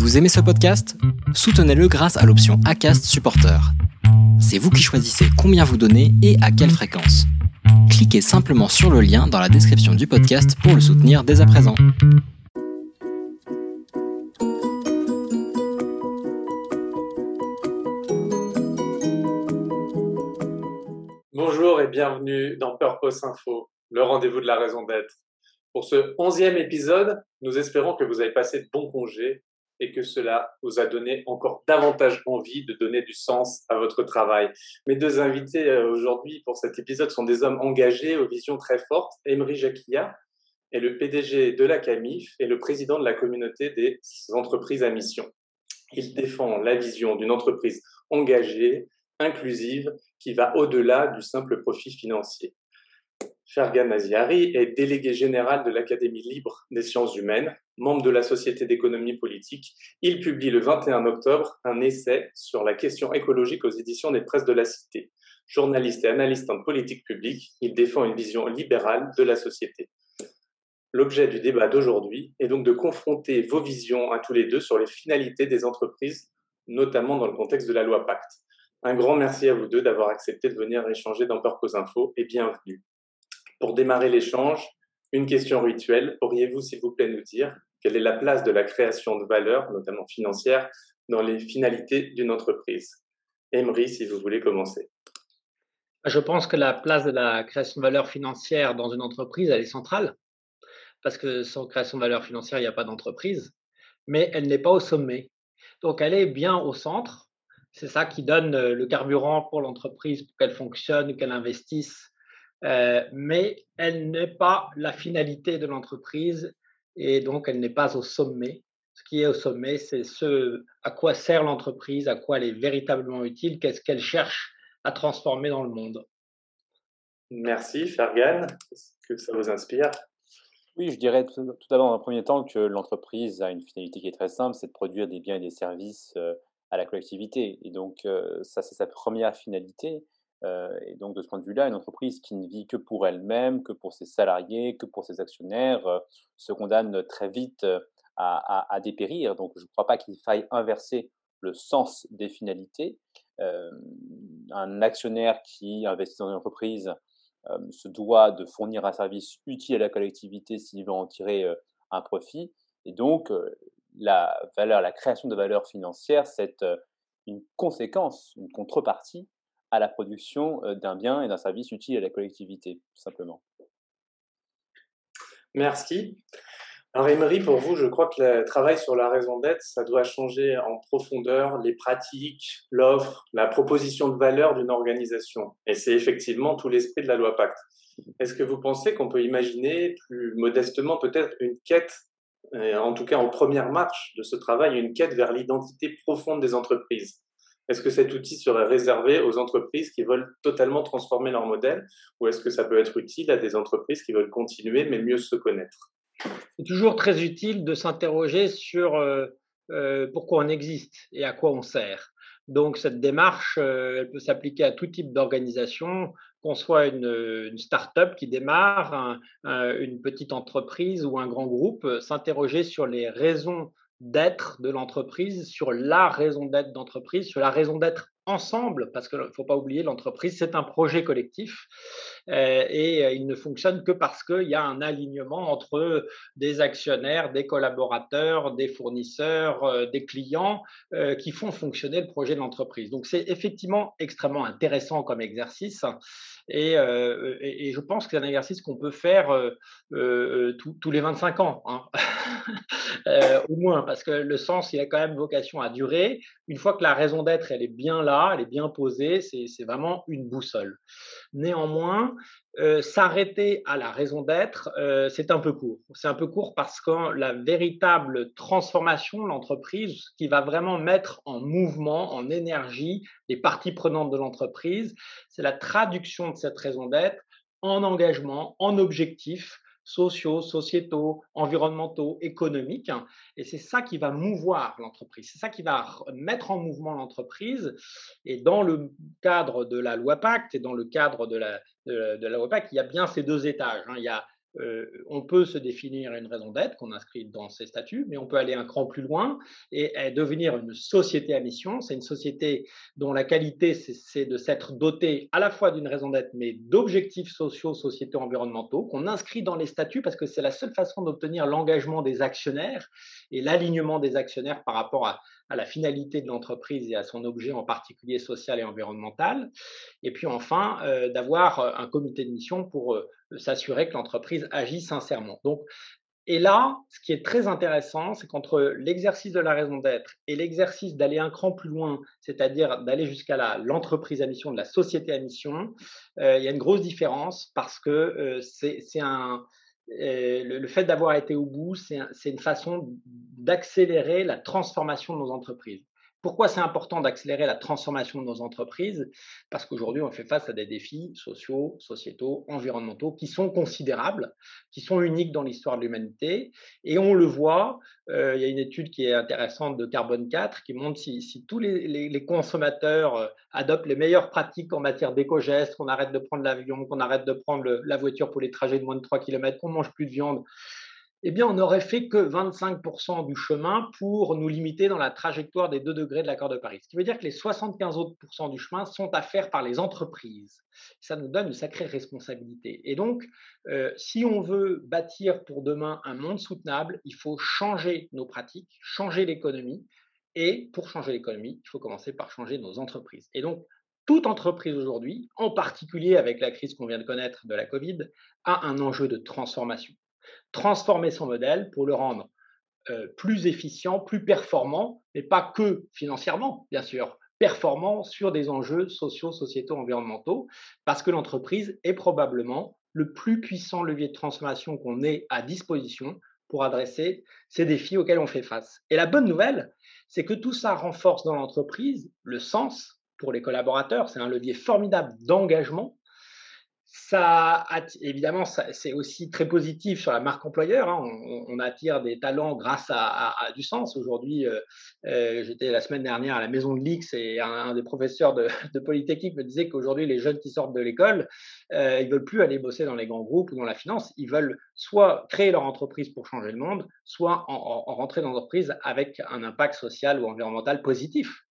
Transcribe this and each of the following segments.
Vous aimez ce podcast? Soutenez-le grâce à l'option ACAST Supporter. C'est vous qui choisissez combien vous donnez et à quelle fréquence. Cliquez simplement sur le lien dans la description du podcast pour le soutenir dès à présent. Bonjour et bienvenue dans Purpose Info, le rendez-vous de la raison d'être. Pour ce onzième épisode, nous espérons que vous avez passé de bons congés et que cela vous a donné encore davantage envie de donner du sens à votre travail. Mes deux invités euh, aujourd'hui pour cet épisode sont des hommes engagés aux visions très fortes. Emery Jacquia est le PDG de la CAMIF et le président de la communauté des entreprises à mission. Il défend la vision d'une entreprise engagée, inclusive, qui va au-delà du simple profit financier. Fergan Aziari est délégué général de l'Académie libre des sciences humaines, membre de la Société d'économie politique. Il publie le 21 octobre un essai sur la question écologique aux éditions des presses de la Cité. Journaliste et analyste en politique publique, il défend une vision libérale de la société. L'objet du débat d'aujourd'hui est donc de confronter vos visions à tous les deux sur les finalités des entreprises, notamment dans le contexte de la loi Pacte. Un grand merci à vous deux d'avoir accepté de venir échanger dans Purpose Info et bienvenue. Pour démarrer l'échange, une question rituelle. Pourriez-vous, s'il vous plaît, nous dire quelle est la place de la création de valeur, notamment financière, dans les finalités d'une entreprise? Emery, si vous voulez commencer. Je pense que la place de la création de valeur financière dans une entreprise, elle est centrale. Parce que sans création de valeur financière, il n'y a pas d'entreprise. Mais elle n'est pas au sommet. Donc, elle est bien au centre. C'est ça qui donne le carburant pour l'entreprise, pour qu'elle fonctionne, qu'elle investisse euh, mais elle n'est pas la finalité de l'entreprise et donc elle n'est pas au sommet. Ce qui est au sommet, c'est ce à quoi sert l'entreprise, à quoi elle est véritablement utile, qu'est-ce qu'elle cherche à transformer dans le monde. Merci, Fergan. Qu'est-ce que ça vous inspire? Oui, je dirais tout, d'abord, dans un premier temps, que l'entreprise a une finalité qui est très simple, c'est de produire des biens et des services euh, à la collectivité. Et donc, euh, ça, c'est sa première finalité. Euh, et donc, de ce point de vue-là, une entreprise qui ne vit que pour elle-même, que pour ses salariés, que pour ses actionnaires, euh, se condamne très vite euh, à, dépérir. Donc, je ne crois pas qu'il faille inverser le sens des finalités. un actionnaire qui investit dans une entreprise se doit de fournir un service utile à la collectivité s'il veut en tirer un profit. Et donc, la valeur, la création de valeur financière, c'est une conséquence, une contrepartie à la production d'un bien et d'un service utile à la collectivité, tout simplement. Merci. Alors, Emery, pour vous, je crois que le travail sur la raison d'être, ça doit changer en profondeur les pratiques, l'offre, la proposition de valeur d'une organisation. Et c'est effectivement tout l'esprit de la loi Pacte. Est-ce que vous pensez qu'on peut imaginer plus modestement peut-être une quête, en tout cas en première marche de ce travail, une quête vers l'identité profonde des entreprises? Est-ce que cet outil serait réservé aux entreprises qui veulent totalement transformer leur modèle ou est-ce que ça peut être utile à des entreprises qui veulent continuer mais mieux se connaître? C'est toujours très utile de s'interroger sur euh, euh, pourquoi on existe et à quoi on sert. Donc cette démarche, euh, elle peut s'appliquer à tout type d'organisation, qu'on soit une, start-up qui démarre, une petite entreprise ou un grand groupe, s'interroger sur les raisons d'être de l'entreprise, sur la raison d'être d'entreprise, sur la raison d'être ensemble, parce qu'il ne faut pas oublier, l'entreprise, c'est un projet collectif euh, et euh, il ne fonctionne que parce qu'il y a un alignement entre des actionnaires, des collaborateurs, des fournisseurs, euh, des clients qui font fonctionner le projet de l'entreprise. Donc c'est effectivement extrêmement intéressant comme exercice et, et, je pense que c'est un exercice qu'on peut faire tous les 25 ans, hein. au moins, parce que le sens, il a quand même vocation à durer. Une fois que la raison d'être, elle est bien là, elle est bien posée, c'est vraiment une boussole. Néanmoins, euh, s'arrêter à la raison d'être, euh, c'est un peu court. C'est un peu court parce que la véritable transformation de l'entreprise, qui va vraiment mettre en mouvement, en énergie les parties prenantes de l'entreprise, c'est la traduction de cette raison d'être en engagement, en objectif, sociaux, sociétaux, environnementaux, économiques. Et c'est ça qui va mouvoir l'entreprise, c'est ça qui va mettre en mouvement l'entreprise. Et dans le cadre de la loi Pacte et dans le cadre de la, loi Pacte, il y a bien ces deux étages. Hein. Il y a euh, on peut se définir une raison d'être qu'on inscrit dans ses statuts, mais on peut aller un cran plus loin et, devenir une société à mission. C'est une société dont la qualité, c'est de s'être dotée à la fois d'une raison d'être, mais d'objectifs sociaux, sociétaux, environnementaux, qu'on inscrit dans les statuts parce que c'est la seule façon d'obtenir l'engagement des actionnaires et l'alignement des actionnaires par rapport à, la finalité de l'entreprise et à son objet en particulier social et environnemental. Et puis enfin, euh, d'avoir euh, un comité de mission pour euh, s'assurer que l'entreprise agit sincèrement. Donc, et là, ce qui est très intéressant, c'est qu'entre l'exercice de la raison d'être et l'exercice d'aller un cran plus loin, c'est-à-dire d'aller jusqu'à l'entreprise à mission, de la société à mission, il y a une grosse différence parce que c'est un, le, fait d'avoir été au bout, c'est une façon d'accélérer la transformation de nos entreprises. Pourquoi c'est important d'accélérer la transformation de nos entreprises? Parce qu'aujourd'hui, on fait face à des défis sociaux, sociétaux, environnementaux qui sont considérables, qui sont uniques dans l'histoire de l'humanité. Et on le voit, euh, il y a une étude qui est intéressante de Carbone 4 qui montre si, tous les, consommateurs euh, adoptent les meilleures pratiques en matière d'éco-gestes, qu'on arrête de prendre l'avion, qu'on arrête de prendre la voiture pour les trajets de moins de 3 km, qu'on mange plus de viande, eh bien, on n'aurait fait que 25% du chemin pour nous limiter dans la trajectoire des 2 degrés de l'accord de Paris. Ce qui veut dire que les 75 autres du chemin sont à faire par les entreprises. Ça nous donne une sacrée responsabilité. Et donc, euh, si on veut bâtir pour demain un monde soutenable, il faut changer nos pratiques, changer l'économie. Et pour changer l'économie, il faut commencer par changer nos entreprises. Et donc, toute entreprise aujourd'hui, en particulier avec la crise qu'on vient de connaître de la Covid, a un enjeu de transformation transformer son modèle pour le rendre euh, plus efficient, plus performant, mais pas que financièrement, bien sûr, performant sur des enjeux sociaux, sociétaux, environnementaux, parce que l'entreprise est probablement le plus puissant levier de transformation qu'on ait à disposition pour adresser ces défis auxquels on fait face. Et la bonne nouvelle, c'est que tout ça renforce dans l'entreprise le sens pour les collaborateurs. C'est un levier formidable d'engagement ça, évidemment, c'est aussi très positif sur la marque employeur. Hein. On, attire des talents grâce à, du sens. Aujourd'hui, euh, euh, j'étais la semaine dernière à la maison de l'X et un, des professeurs de, Polytechnique me disait qu'aujourd'hui, les jeunes qui sortent de l'école, euh, ils veulent plus aller bosser dans les grands groupes ou dans la finance. Ils veulent soit créer leur entreprise pour changer le monde, soit en, en rentrer dans l'entreprise avec un impact social ou environnemental positif.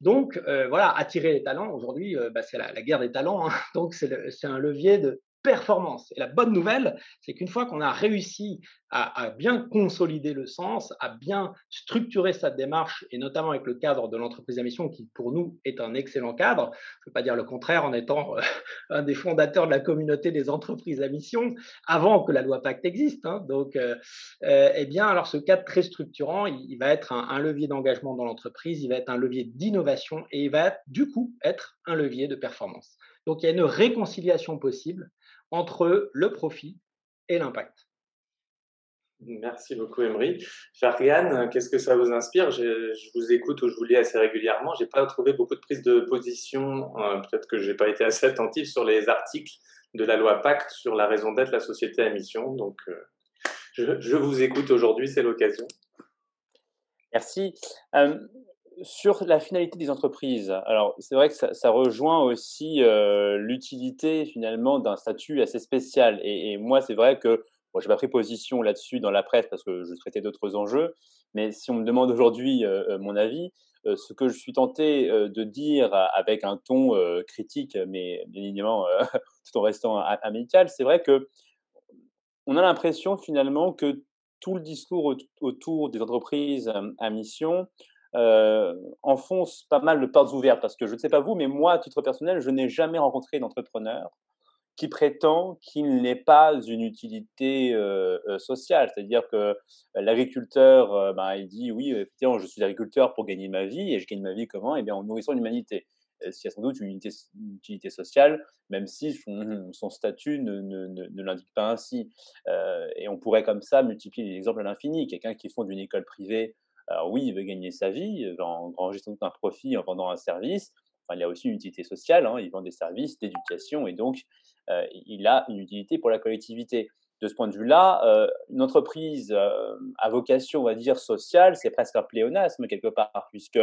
Donc euh, voilà, attirer les talents, aujourd'hui, euh, bah, c'est la, guerre des talents, hein. donc c'est un levier de performance. Et la bonne nouvelle, c'est qu'une fois qu'on a réussi à, bien consolider le sens, à bien structurer sa démarche, et notamment avec le cadre de l'entreprise à mission, qui pour nous est un excellent cadre, je ne veux pas dire le contraire en étant euh, un des fondateurs de la communauté des entreprises à mission, avant que la loi Pacte existe. Hein. donc, euh, euh, eh bien, alors ce cadre très structurant, il, va être un levier d'engagement dans l'entreprise, il va être un levier d'innovation, et il va du coup être un levier de performance. Donc, il y a une réconciliation possible entre le profit et l'impact. Merci beaucoup, Emery. Fariane, qu'est-ce que ça vous inspire? Je, vous écoute ou je vous lis assez régulièrement. Je n'ai pas trouvé beaucoup de prises de position. Euh, peut-être que je n'ai pas été assez attentif sur les articles de la loi Pacte sur la raison d'être la société à mission. Donc, euh, je, vous écoute aujourd'hui, c'est l'occasion. Merci. Euh, sur la finalité des entreprises, alors c'est vrai que ça, rejoint aussi l'utilité finalement d'un statut assez spécial. Et, moi, c'est vrai que bon, j'ai pas pris position là-dessus dans la presse parce que je traitais d'autres enjeux. Mais si on me demande aujourd'hui mon avis, ce que je suis tenté de dire avec un ton critique, mais bien évidemment tout en restant amical, c'est vrai que on a l'impression finalement que tout le discours autour des entreprises à mission euh, enfonce pas mal de portes ouvertes parce que je ne sais pas vous, mais moi, à titre personnel, je n'ai jamais rencontré d'entrepreneur qui prétend qu'il n'est pas une utilité euh, euh, sociale. C'est-à-dire que l'agriculteur, ben, il dit oui, effectivement, je suis agriculteur pour gagner ma vie et je gagne ma vie comment? Eh bien, en nourrissant l'humanité. S'il y a sans doute une utilité, sociale, même si son, statut ne, ne, l'indique pas ainsi. et on pourrait comme ça multiplier les exemples à l'infini. Quelqu'un qui fonde une école privée alors oui, il veut gagner sa vie, il veut enregistrer un profit en vendant un service. Enfin, il a aussi une utilité sociale, hein, il vend des services d'éducation et donc euh, il a une utilité pour la collectivité. De ce point de vue-là, euh, une entreprise euh, à vocation, on va dire, sociale, c'est presque un pléonasme quelque part, puisque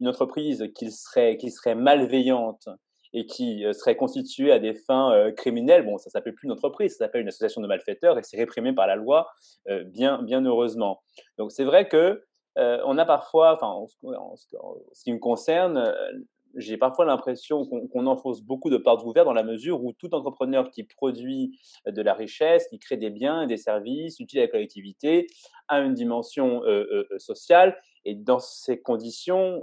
une entreprise qui serait, qui serait malveillante et qui serait constituée à des fins criminelles, bon, ça s'appelle plus une entreprise, ça s'appelle une association de malfaiteurs et c'est réprimé par la loi, bien, bien heureusement. Donc c'est vrai que on a parfois, enfin, en, ce qui me concerne, j'ai parfois l'impression qu'on enfonce beaucoup de portes ouvertes dans la mesure où tout entrepreneur qui produit de la richesse, qui crée des biens et des services utiles à la collectivité, a une dimension sociale. Et dans ces conditions,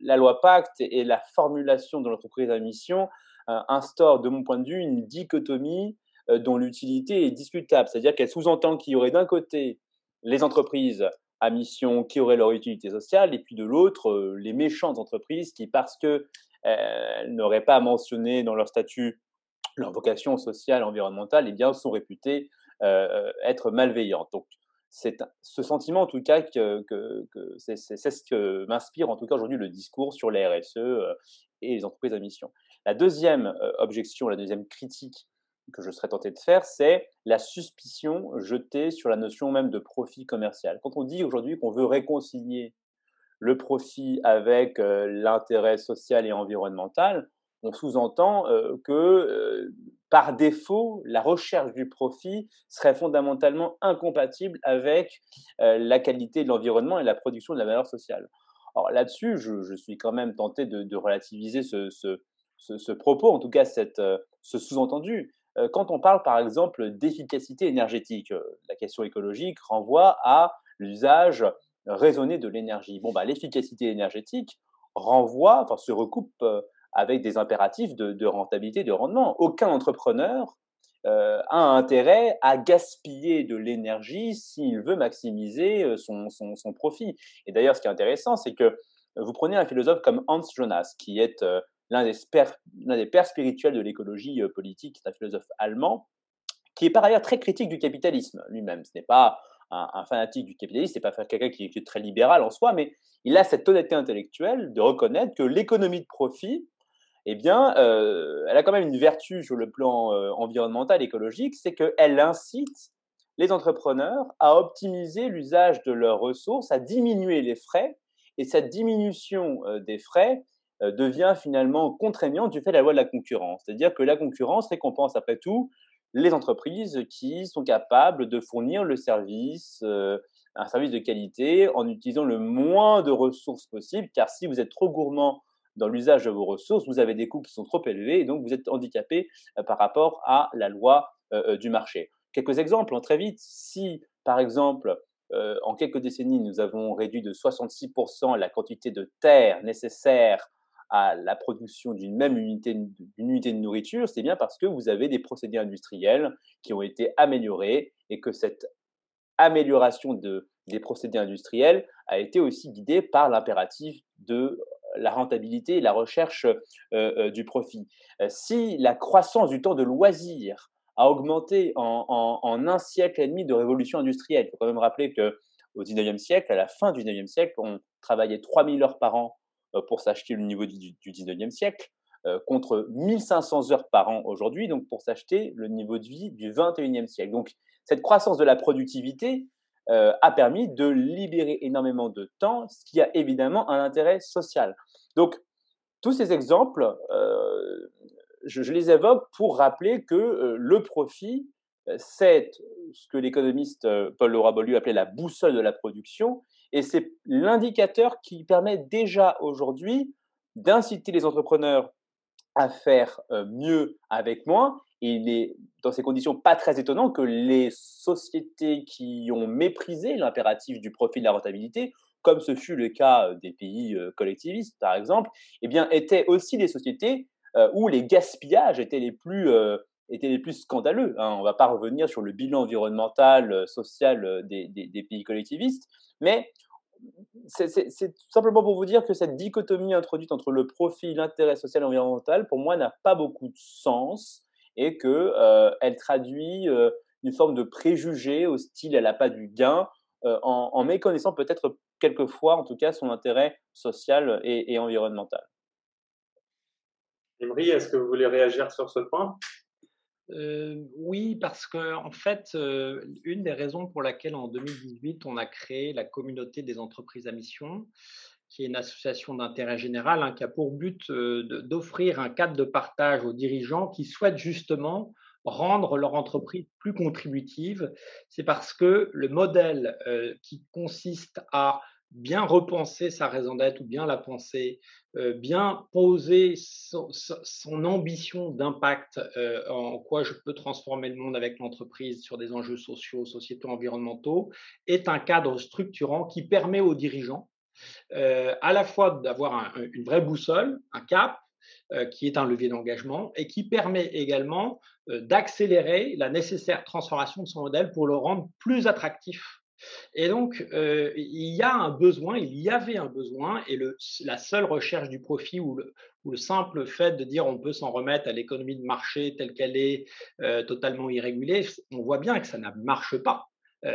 la loi Pacte et la formulation de l'entreprise à mission instaurent, de mon point de vue, une dichotomie dont l'utilité est discutable. C'est-à-dire qu'elle sous-entend qu'il y aurait d'un côté les entreprises à mission qui auraient leur utilité sociale, et puis de l'autre, les méchantes entreprises qui, parce qu'elles n'auraient pas mentionné dans leur statut leur vocation sociale, environnementale, eh bien, sont réputées être malveillantes. Donc, c'est ce sentiment, en tout cas, que, c'est ce que m'inspire, en tout cas, aujourd'hui, le discours sur les RSE et les entreprises à mission. La deuxième objection, la deuxième critique que je serais tenté de faire, c'est la suspicion jetée sur la notion même de profit commercial. Quand on dit aujourd'hui qu'on veut réconcilier le profit avec l'intérêt social et environnemental, on sous-entend que par défaut, la recherche du profit serait fondamentalement incompatible avec la qualité de l'environnement et la production de la valeur sociale. Alors là-dessus, je, suis quand même tenté de, relativiser ce, ce, propos, en tout cas cette, ce sous-entendu. Quand on parle par exemple d'efficacité énergétique, la question écologique renvoie à l'usage raisonné de l'énergie. Bon, bah, l'efficacité énergétique renvoie, enfin, se recoupe avec des impératifs de, rentabilité, de rendement. Aucun entrepreneur euh, a intérêt à gaspiller de l'énergie s'il veut maximiser euh, son, son, profit. Et d'ailleurs, ce qui est intéressant, c'est que vous prenez un philosophe comme Hans Jonas, qui est euh, l'un des, pères spirituels de l'écologie politique, c'est un philosophe allemand, qui est par ailleurs très critique du capitalisme lui-même. Ce n'est pas un, fanatique du capitalisme, ce n'est pas quelqu'un qui, est très libéral en soi, mais il a cette honnêteté intellectuelle de reconnaître que l'économie de profit eh bien, euh, elle a quand même une vertu sur le plan euh, environnemental, écologique, c'est qu'elle incite les entrepreneurs à optimiser l'usage de leurs ressources, à diminuer les frais, et cette diminution euh, des frais devient finalement contraignante du fait de la loi de la concurrence. C'est-à-dire que la concurrence récompense après tout les entreprises qui sont capables de fournir le service, un service de qualité, en utilisant le moins de ressources possible, car si vous êtes trop gourmand dans l'usage de vos ressources, vous avez des coûts qui sont trop élevés et donc vous êtes handicapé euh, par rapport à la loi euh, euh, du marché. Quelques exemples, hein, très vite. Si, par exemple, en quelques décennies, nous avons réduit de 66% la quantité de terre nécessaire à la production d'une même unité, unité de nourriture, c'est bien parce que vous avez des procédés industriels qui ont été améliorés et que cette amélioration de, des procédés industriels a été aussi guidée par l'impératif de la rentabilité et la recherche euh, euh, du profit. Euh, si la croissance du temps de loisir a augmenté en, un siècle et demi de révolution industrielle, il faut quand même rappeler que au 19e siècle, à la fin du 19e siècle, on travaillait 3000 heures par an pour s'acheter le niveau du, du 19e siècle, contre 1500 heures par an aujourd'hui, donc pour s'acheter le niveau de vie du 21e siècle. Donc cette croissance de la productivité euh, a permis de libérer énormément de temps, ce qui a évidemment un intérêt social. Donc, tous ces exemples, euh, je, les évoque pour rappeler que euh, le profit, c'est ce que l'économiste Paul Laura Beaulieu appelait la boussole de la production, et c'est l'indicateur qui permet déjà aujourd'hui d'inciter les entrepreneurs à faire mieux avec moins il est dans ces conditions pas très étonnant que les sociétés qui ont méprisé l'impératif du profit de la rentabilité, comme ce fut le cas euh, des pays euh, collectivistes par exemple, eh bien étaient aussi des sociétés euh, où les gaspillages étaient les plus étaient les plus scandaleux. Hein. On ne va pas revenir sur le bilan environnemental, social des pays collectivistes, mais c'est simplement pour vous dire que cette dichotomie introduite entre le profit, l'intérêt social et environnemental, pour moi, n'a pas beaucoup de sens et qu'elle euh, traduit euh, une forme de préjugé hostile, elle n'a pas du gain, euh, en, méconnaissant peut-être quelquefois, en tout cas, son intérêt social et, environnemental. Emery, est-ce que vous voulez réagir sur ce point? Oui, parce que en fait, une des raisons pour laquelle en 2018 on a créé la communauté des entreprises à mission, qui est une association d'intérêt général hein, qui a pour but d'offrir un cadre de partage aux dirigeants qui souhaitent justement rendre leur entreprise plus contributive, c'est parce que le modèle qui consiste à bien repenser sa raison d'être ou bien la penser, bien poser son, ambition d'impact, en quoi je peux transformer le monde avec l'entreprise sur des enjeux sociaux, sociétaux, environnementaux, est un cadre structurant qui permet aux dirigeants à la fois d'avoir une vraie boussole, un cap, qui est un levier d'engagement et qui permet également d'accélérer la nécessaire transformation de son modèle pour le rendre plus attractif et donc, il y a un besoin, il y avait un besoin, et la seule recherche du profit ou le, le, simple fait de dire on peut s'en remettre à l'économie de marché telle qu'elle est, totalement irrégulée, on voit bien que ça ne marche pas.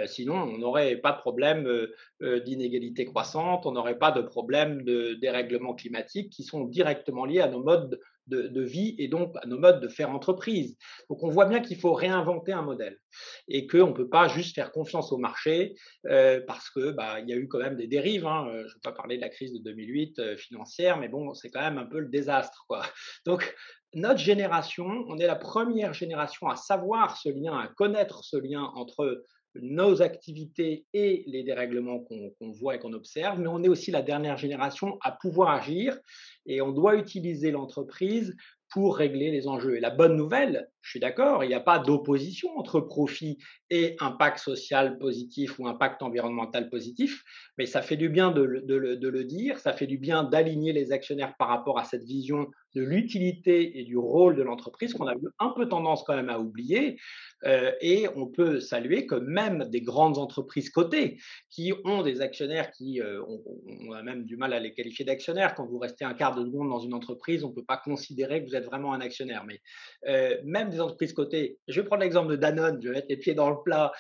sinon, on n'aurait pas de problème d'inégalité croissante, on n'aurait pas de problème de dérèglement climatique qui sont directement liés à nos modes de, vie et donc à nos modes de faire entreprise. Donc on voit bien qu'il faut réinventer un modèle et qu'on ne peut pas juste faire confiance au marché euh, parce que bah, il y a eu quand même des dérives. Hein. Euh, je ne vais pas parler de la crise de 2008 euh, financière, mais bon, c'est quand même un peu le désastre. Quoi. Donc notre génération, on est la première génération à savoir ce lien, à connaître ce lien entre nos activités et les dérèglements qu'on voit et qu'on observe, mais on est aussi la dernière génération à pouvoir agir et on doit utiliser l'entreprise pour régler les enjeux. Et la bonne nouvelle, je suis d'accord, il n'y a pas d'opposition entre profit et impact social positif ou impact environnemental positif, mais ça fait du bien de, le dire, ça fait du bien d'aligner les actionnaires par rapport à cette vision de l'utilité et du rôle de l'entreprise qu'on a eu un peu tendance quand même à oublier. Euh, et on peut saluer que même des grandes entreprises cotées qui ont des actionnaires qui, euh, on, a même du mal à les qualifier d'actionnaires. Quand vous restez un quart de seconde dans une entreprise, on ne peut pas considérer que vous êtes vraiment un actionnaire. Mais euh, même des entreprises cotées, je vais prendre l'exemple de Danone, je vais mettre les pieds dans le plat,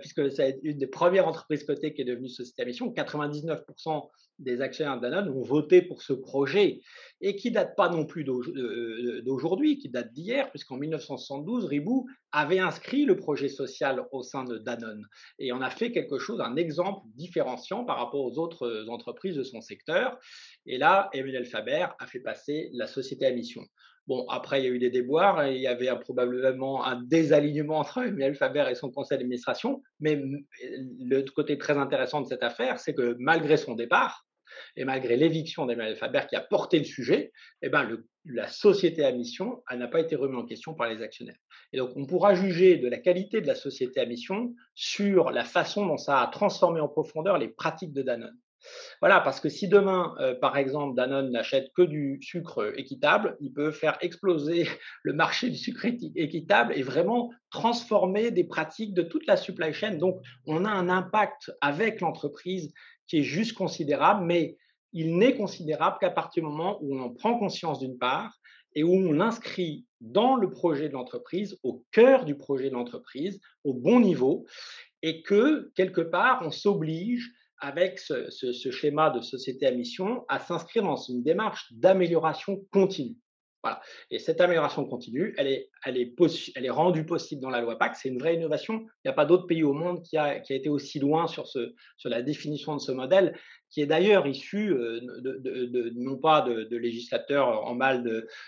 puisque c'est une des premières entreprises cotées qui est devenue société à mission. 99% des actionnaires de Danone ont voté pour ce projet et qui date pas non plus d'aujourd'hui, qui date d'hier, puisqu'en 1972, Ribou avait inscrit le projet social au sein de Danone et on a fait quelque chose, un exemple différenciant par rapport aux autres entreprises de son secteur. Et là, Emmanuel Faber a fait passer la société à mission. Bon, après, il y a eu des déboires et il y avait probablement un désalignement entre Emmanuel Faber et son conseil d'administration. Mais le côté très intéressant de cette affaire, c'est que malgré son départ, et malgré l'éviction d'Emmanuel Faber qui a porté le sujet, eh ben la société à mission n'a pas été remise en question par les actionnaires. Et donc, on pourra juger de la qualité de la société à mission sur la façon dont ça a transformé en profondeur les pratiques de Danone. Voilà, parce que si demain, euh, par exemple, Danone n'achète que du sucre équitable, il peut faire exploser le marché du sucre équitable et vraiment transformer des pratiques de toute la supply chain. Donc, on a un impact avec l'entreprise qui est juste considérable, mais il n'est considérable qu'à partir du moment où on en prend conscience d'une part et où on l'inscrit dans le projet de l'entreprise, au cœur du projet de l'entreprise, au bon niveau, et que quelque part on s'oblige avec ce, schéma de société à mission à s'inscrire dans une démarche d'amélioration continue. Voilà. Et cette amélioration continue, elle est, rendue possible dans la loi PAC. C'est une vraie innovation. Il n'y a pas d'autre pays au monde qui a, été aussi loin sur la définition de ce modèle qui est d'ailleurs issu euh, non pas de, législateurs en mal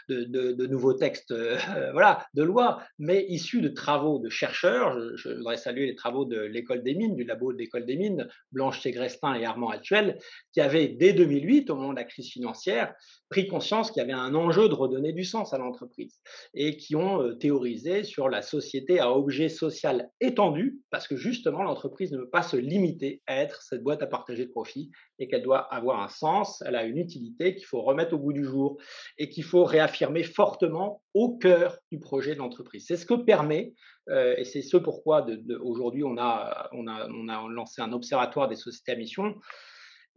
de, nouveaux textes, euh, voilà, de loi, mais issu de travaux de chercheurs. Je, voudrais saluer les travaux de l'école des mines, du labo de l'école des mines, Blanche Ségrestin et Armand Actuel, qui avaient dès 2008, au moment de la crise financière, pris conscience qu'il y avait un enjeu de redonner du sens à l'entreprise et qui ont euh, théorisé sur la société à objet social étendu, parce que justement l'entreprise ne peut pas se limiter à être cette boîte à partager de profit et qu'elle doit avoir un sens, elle a une utilité qu'il faut remettre au bout du jour et qu'il faut réaffirmer fortement au cœur du projet de l'entreprise. C'est ce que permet, euh, et c'est ce pourquoi aujourd'hui on a, on, a, on a lancé un observatoire des sociétés à mission.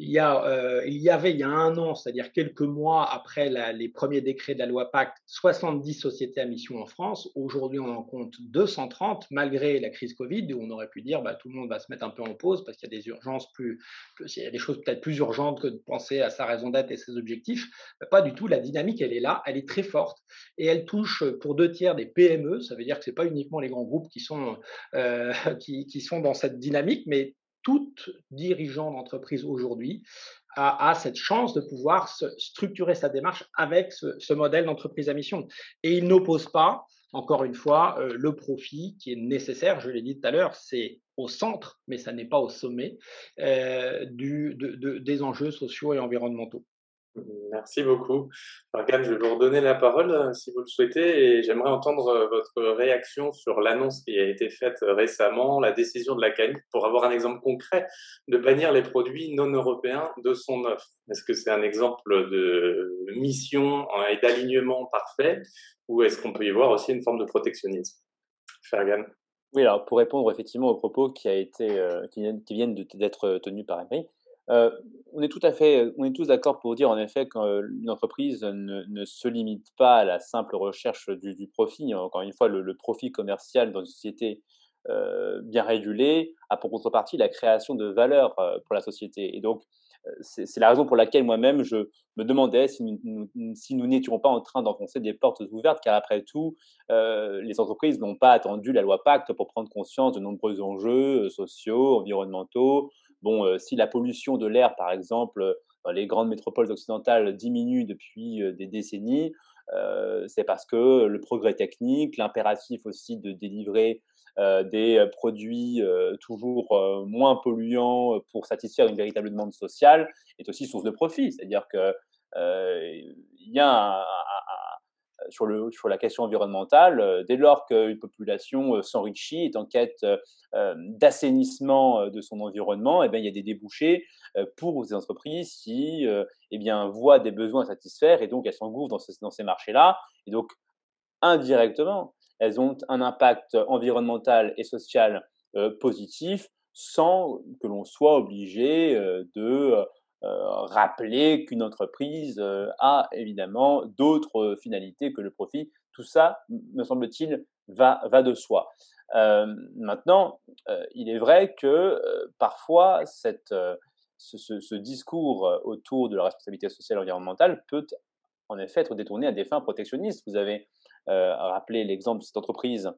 Il y, a, euh, il y avait il y a un an, c'est-à-dire quelques mois après les premiers décrets de la loi Pacte, 70 sociétés à mission en France. Aujourd'hui, on en compte 230, malgré la crise Covid, où on aurait pu dire bah, tout le monde va se mettre un peu en pause parce qu'il y a des urgences plus, il y a des choses peut-être plus urgentes que de penser à sa raison d'être et ses objectifs. pas du tout. La dynamique, elle est là, elle est très forte et elle touche pour deux tiers des PME. Ça veut dire que c'est pas uniquement les grands groupes qui sont euh, qui sont dans cette dynamique, mais toute dirigeant d'entreprise aujourd'hui a, cette chance de pouvoir structurer sa démarche avec ce, modèle d'entreprise à mission. Et il n'oppose pas, encore une fois, euh, le profit qui est nécessaire, je l'ai dit tout à l'heure, c'est au centre, mais ça n'est pas au sommet euh, des enjeux sociaux et environnementaux. Merci beaucoup. Morgane, je vais vous redonner la parole euh, si vous le souhaitez et j'aimerais entendre euh, votre réaction sur l'annonce qui a été faite euh, récemment, la décision de la CANI pour avoir un exemple concret de bannir les produits non européens de son offre. Est-ce que c'est un exemple de mission et d'alignement parfait ou est-ce qu'on peut y voir aussi une forme de protectionnisme? Fergan Oui, alors pour répondre effectivement aux propos qui, a été, qui viennent d'être tenus par Emery, euh, on est tout à fait, on est tous d'accord pour dire en effet qu'une entreprise ne, se limite pas à la simple recherche du, profit. Encore une fois, le, profit commercial dans une société euh, bien régulée a pour contrepartie la création de valeur euh, pour la société. Et donc, c'est la raison pour laquelle moi-même je me demandais si nous n'étions pas en train d'enfoncer des portes ouvertes, car après tout, les entreprises n'ont pas attendu la loi Pacte pour prendre conscience de nombreux enjeux sociaux, environnementaux, Bon, euh, si la pollution de l'air, par exemple, euh, dans les grandes métropoles occidentales diminue depuis euh, des décennies, c'est parce que le progrès technique, l'impératif aussi de délivrer des produits toujours moins polluants pour satisfaire une véritable demande sociale est aussi source de profit. C'est-à-dire que il y a un, sur, la question environnementale, euh, dès lors qu'une population euh, s'enrichit, est en quête euh, d'assainissement de son environnement, et eh bien, il y a des débouchés pour ces entreprises qui eh bien, voient des besoins à satisfaire et donc elles s'engouffrent dans, ces marchés-là. Et donc, indirectement, elles ont un impact environnemental et social positif sans que l'on soit obligé de rappeler qu'une entreprise euh, a évidemment d'autres finalités que le profit. Tout ça, me semble-t-il, va, va de soi. Euh, maintenant, il est vrai que parfois, cette, ce, discours autour de la responsabilité sociale et environnementale peut en effet être détourné à des fins protectionnistes. Vous avez rappelé l'exemple de cette entreprise euh,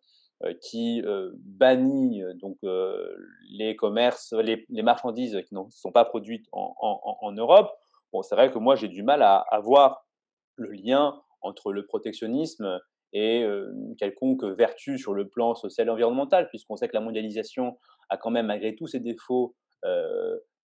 qui euh, bannit euh, donc les commerces, les, marchandises qui ne sont pas produites en, Europe. Bon, c'est vrai que moi j'ai du mal à, à, voir le lien entre le protectionnisme et quelconque vertu sur le plan social et environnemental, puisqu'on sait que la mondialisation a quand même, malgré tous ses défauts,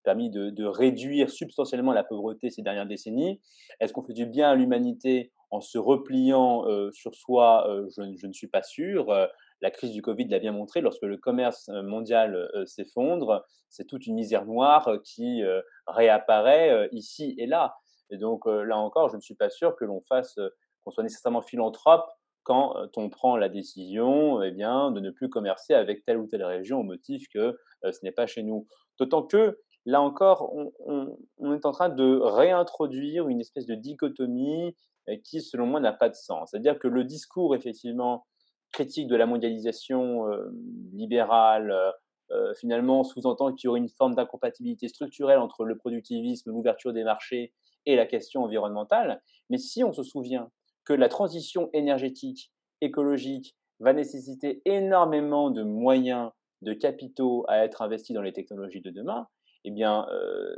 permis de, réduire substantiellement la pauvreté ces dernières décennies. Est-ce qu'on fait du bien à l'humanité en se repliant sur soi je, je, ne suis pas sûr la crise du Covid l'a bien montré, lorsque le commerce euh, mondial euh, s'effondre, c'est toute une misère noire euh, qui réapparaît ici et là. Et donc là encore, je ne suis pas sûr que l'on fasse, qu'on soit nécessairement philanthrope quand on prend la décision eh bien, de ne plus commercer avec telle ou telle région au motif que ce n'est pas chez nous. D'autant que, là encore, on, est en train de réintroduire une espèce de dichotomie qui, selon moi, n'a pas de sens. C'est-à-dire que le discours, effectivement, critique de la mondialisation euh, libérale, euh, euh, finalement, sous-entend qu'il y aurait une forme d'incompatibilité structurelle entre le productivisme, l'ouverture des marchés et la question environnementale. Mais si on se souvient que la transition énergétique, écologique, va nécessiter énormément de moyens, de capitaux à être investis dans les technologies de demain, eh bien,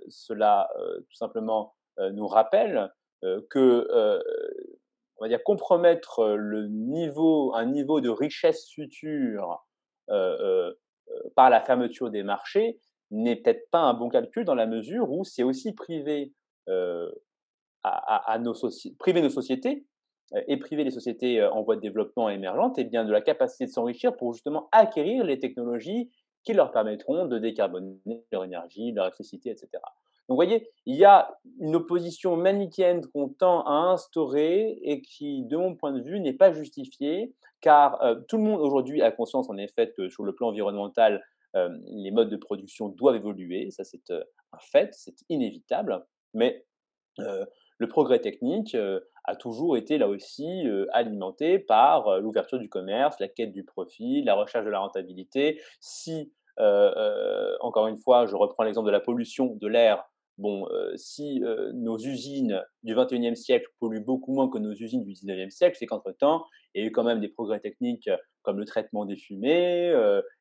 cela tout simplement nous rappelle que on va dire, compromettre niveau, un niveau de richesse future par la fermeture des marchés n'est peut-être pas un bon calcul dans la mesure où c'est aussi priver, à, nos priver nos sociétés et priver les sociétés en voie de développement émergentes et bien de la capacité de s'enrichir pour justement acquérir les technologies qui leur permettront de décarboner leur énergie, leur électricité, etc. Donc, vous voyez, il y a une opposition manichéenne qu'on tend à instaurer et qui, de mon point de vue, n'est pas justifiée, car euh, tout le monde aujourd'hui a conscience, en effet, que sur le plan environnemental, les modes de production doivent évoluer, ça c'est un fait, c'est inévitable, mais le progrès technique a toujours été là aussi alimenté par l'ouverture du commerce, la quête du profit, la recherche de la rentabilité. Si, encore une fois, je reprends l'exemple de la pollution de l'air, bon, si nos usines du 21e siècle polluent beaucoup moins que nos usines du 19e siècle, c'est qu'entre-temps, il y a eu quand même des progrès techniques comme le traitement des fumées,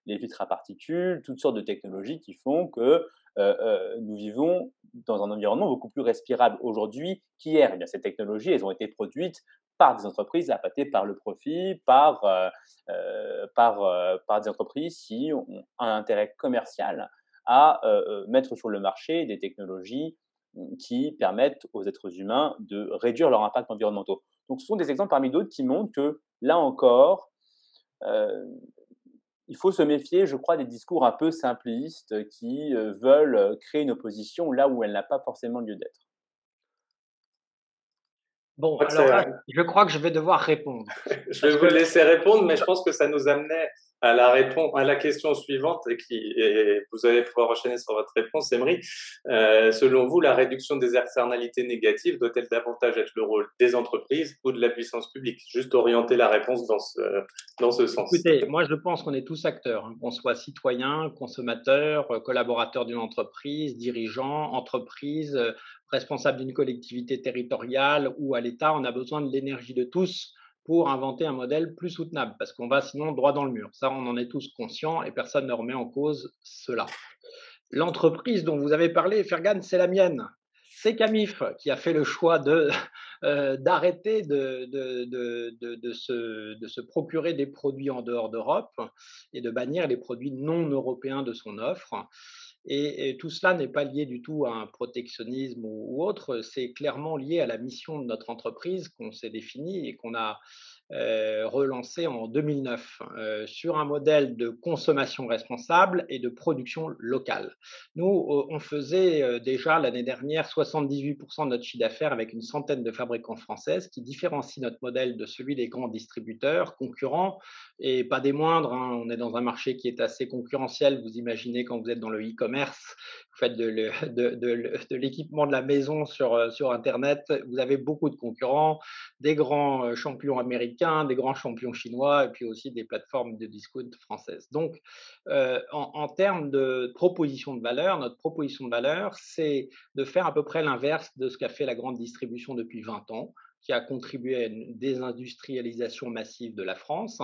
les vitres à particules, toutes sortes de technologies qui font que nous vivons dans un environnement beaucoup plus respirable aujourd'hui qu'hier. Eh ces technologies, elles ont été produites par des entreprises appâtées par le profit, par, par, par des entreprises qui ont un intérêt commercial à mettre sur le marché des technologies mmh, qui permettent aux êtres humains de réduire leur impact environnemental. Donc ce sont des exemples parmi d'autres qui montrent que, là encore, il faut se méfier, je crois, des discours un peu simplistes qui veulent créer une opposition là où elle n'a pas forcément lieu d'être. Bon, alors je crois que je vais devoir répondre. je vais vous laisser répondre, mais je pense que ça nous amenait à la, réponse, à la question suivante, et, qui, vous allez pouvoir enchaîner sur votre réponse, Emery. Euh, selon vous, la réduction des externalités négatives doit-elle davantage être le rôle des entreprises ou de la puissance publique? Juste orienter la réponse dans ce, dans ce sens. Écoutez, moi je pense qu'on est tous acteurs, hein, qu'on soit citoyen, consommateur, collaborateur d'une entreprise, dirigeant, entreprise, responsable d'une collectivité territoriale ou à l'État, on a besoin de l'énergie de tous pour inventer un modèle plus soutenable, parce qu'on va sinon droit dans le mur. Ça, on en est tous conscients et personne ne remet en cause cela. L'entreprise dont vous avez parlé, Fergan, c'est la mienne. C'est Camif qui a fait le choix de euh, d'arrêter de, se procurer des produits en dehors d'Europe et de bannir les produits non européens de son offre. Et, tout cela n'est pas lié du tout à un protectionnisme ou autre, c'est clairement lié à la mission de notre entreprise qu'on s'est définie et qu'on a relancé en 2009 euh, sur un modèle de consommation responsable et de production locale. Nous, on faisait euh, déjà l'année dernière 78% de notre chiffre d'affaires avec une centaine de fabricants françaises qui différencient notre modèle de celui des grands distributeurs concurrents et pas des moindres. Hein. On est dans un marché qui est assez concurrentiel. Vous imaginez quand vous êtes dans le e-commerce, de, l'équipement de la maison sur, sur Internet, vous avez beaucoup de concurrents, des grands champions américains des grands champions chinois et puis aussi des plateformes de discount françaises. Donc, euh, en, termes de proposition de valeur, notre proposition de valeur, c'est de faire à peu près l'inverse de ce qu'a fait la grande distribution depuis 20 ans qui a contribué à une désindustrialisation massive de la France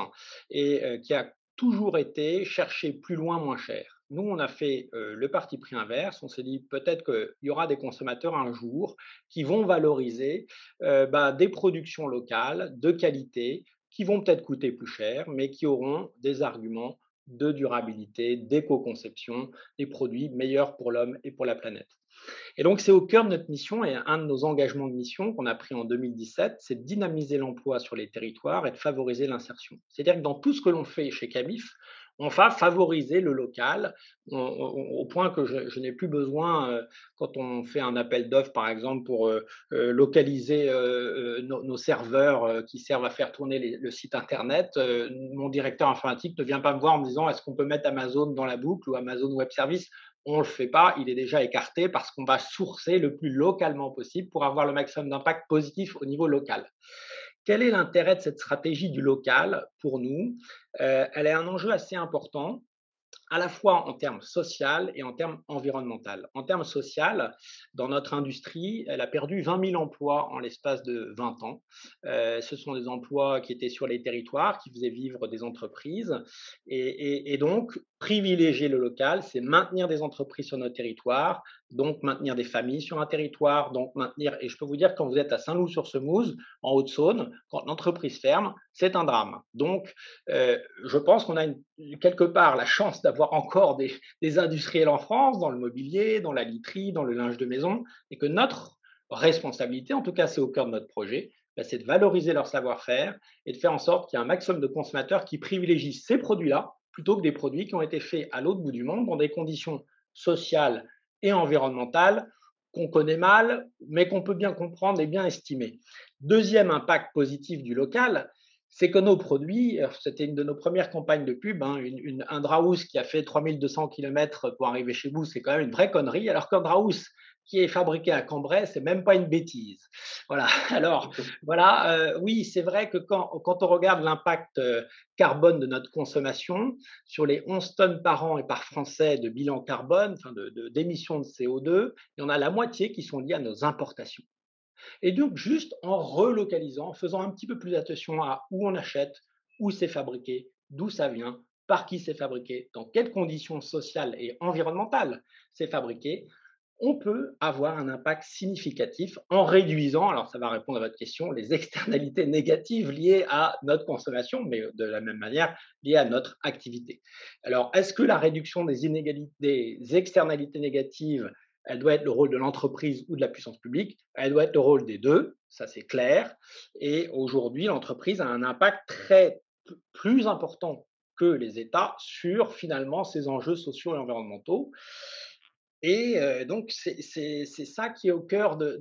et euh, qui a toujours été chercher plus loin, moins cher. Nous, on a fait le parti pris inverse. On s'est dit peut-être qu'il y aura des consommateurs un jour qui vont valoriser bah, des productions locales de qualité qui vont peut-être coûter plus cher, mais qui auront des arguments de durabilité, d'éco-conception, des produits meilleurs pour l'homme et pour la planète. Et donc, c'est au cœur de notre mission et un de nos engagements de mission qu'on a pris en 2017, c'est de dynamiser l'emploi sur les territoires et de favoriser l'insertion. C'est-à-dire que dans tout ce que l'on fait chez Camif, on va favoriser le local. Au point que je, n'ai plus besoin, euh, quand on fait un appel d'offres, par exemple, pour euh, euh, localiser nos, serveurs qui servent à faire tourner le site Internet, mon directeur informatique ne vient pas me voir en me disant est-ce qu'on peut mettre Amazon dans la boucle ou Amazon Web Service on ne le fait pas, il est déjà écarté parce qu'on va sourcer le plus localement possible pour avoir le maximum d'impact positif au niveau local. Quel est l'intérêt de cette stratégie du local pour nous? Euh, Elle est un enjeu assez important à la fois en termes social et en termes environnemental. En termes social, dans notre industrie, elle a perdu 20 000 emplois en l'espace de 20 ans. Euh, ce sont des emplois qui étaient sur les territoires, qui faisaient vivre des entreprises. Et, et donc, privilégier le local, c'est maintenir des entreprises sur notre territoire, donc maintenir des familles sur un territoire, donc maintenir, et je peux vous dire, quand vous êtes à Saint-Loup-sur-Semouse, en Haute-Saône, quand l'entreprise ferme, c'est un drame. Donc, euh, je pense qu'on a quelque part la chance d'avoir encore des, des, industriels en France, dans le mobilier, dans la literie, dans le linge de maison, et que notre responsabilité, en tout cas c'est au cœur de notre projet, bah, c'est de valoriser leur savoir-faire et de faire en sorte qu'il y ait un maximum de consommateurs qui privilégient ces produits-là plutôt que des produits qui ont été faits à l'autre bout du monde dans des conditions sociales et environnementales qu'on connaît mal, mais qu'on peut bien comprendre et bien estimer. Deuxième impact positif du local, c'est que nos produits, c'était une de nos premières campagnes de pub, hein, un Draus qui a fait 3200 km pour arriver chez vous, c'est quand même une vraie connerie, alors qu'un Draus qui est fabriqué à Cambrai, c'est même pas une bêtise. Voilà. Alors, voilà, euh, oui, c'est vrai que quand, quand on regarde l'impact euh, carbone de notre consommation sur les 11 tonnes par an et par Français de bilan carbone, enfin de d'émissions de, CO2, il y en a la moitié qui sont liées à nos importations. Et donc, juste en relocalisant, en faisant un petit peu plus attention à où on achète, où c'est fabriqué, d'où ça vient, par qui c'est fabriqué, dans quelles conditions sociales et environnementales c'est fabriqué, on peut avoir un impact significatif en réduisant, alors ça va répondre à votre question, les externalités négatives liées à notre consommation, mais de la même manière liées à notre activité. Alors, est-ce que la réduction des, inégalités, des externalités négatives, elle doit être le rôle de l'entreprise ou de la puissance publique? Elle doit être le rôle des deux, ça c'est clair. Et aujourd'hui, l'entreprise a un impact très plus important que les États sur finalement ces enjeux sociaux et environnementaux. Et donc, c'est ça qui est au cœur de,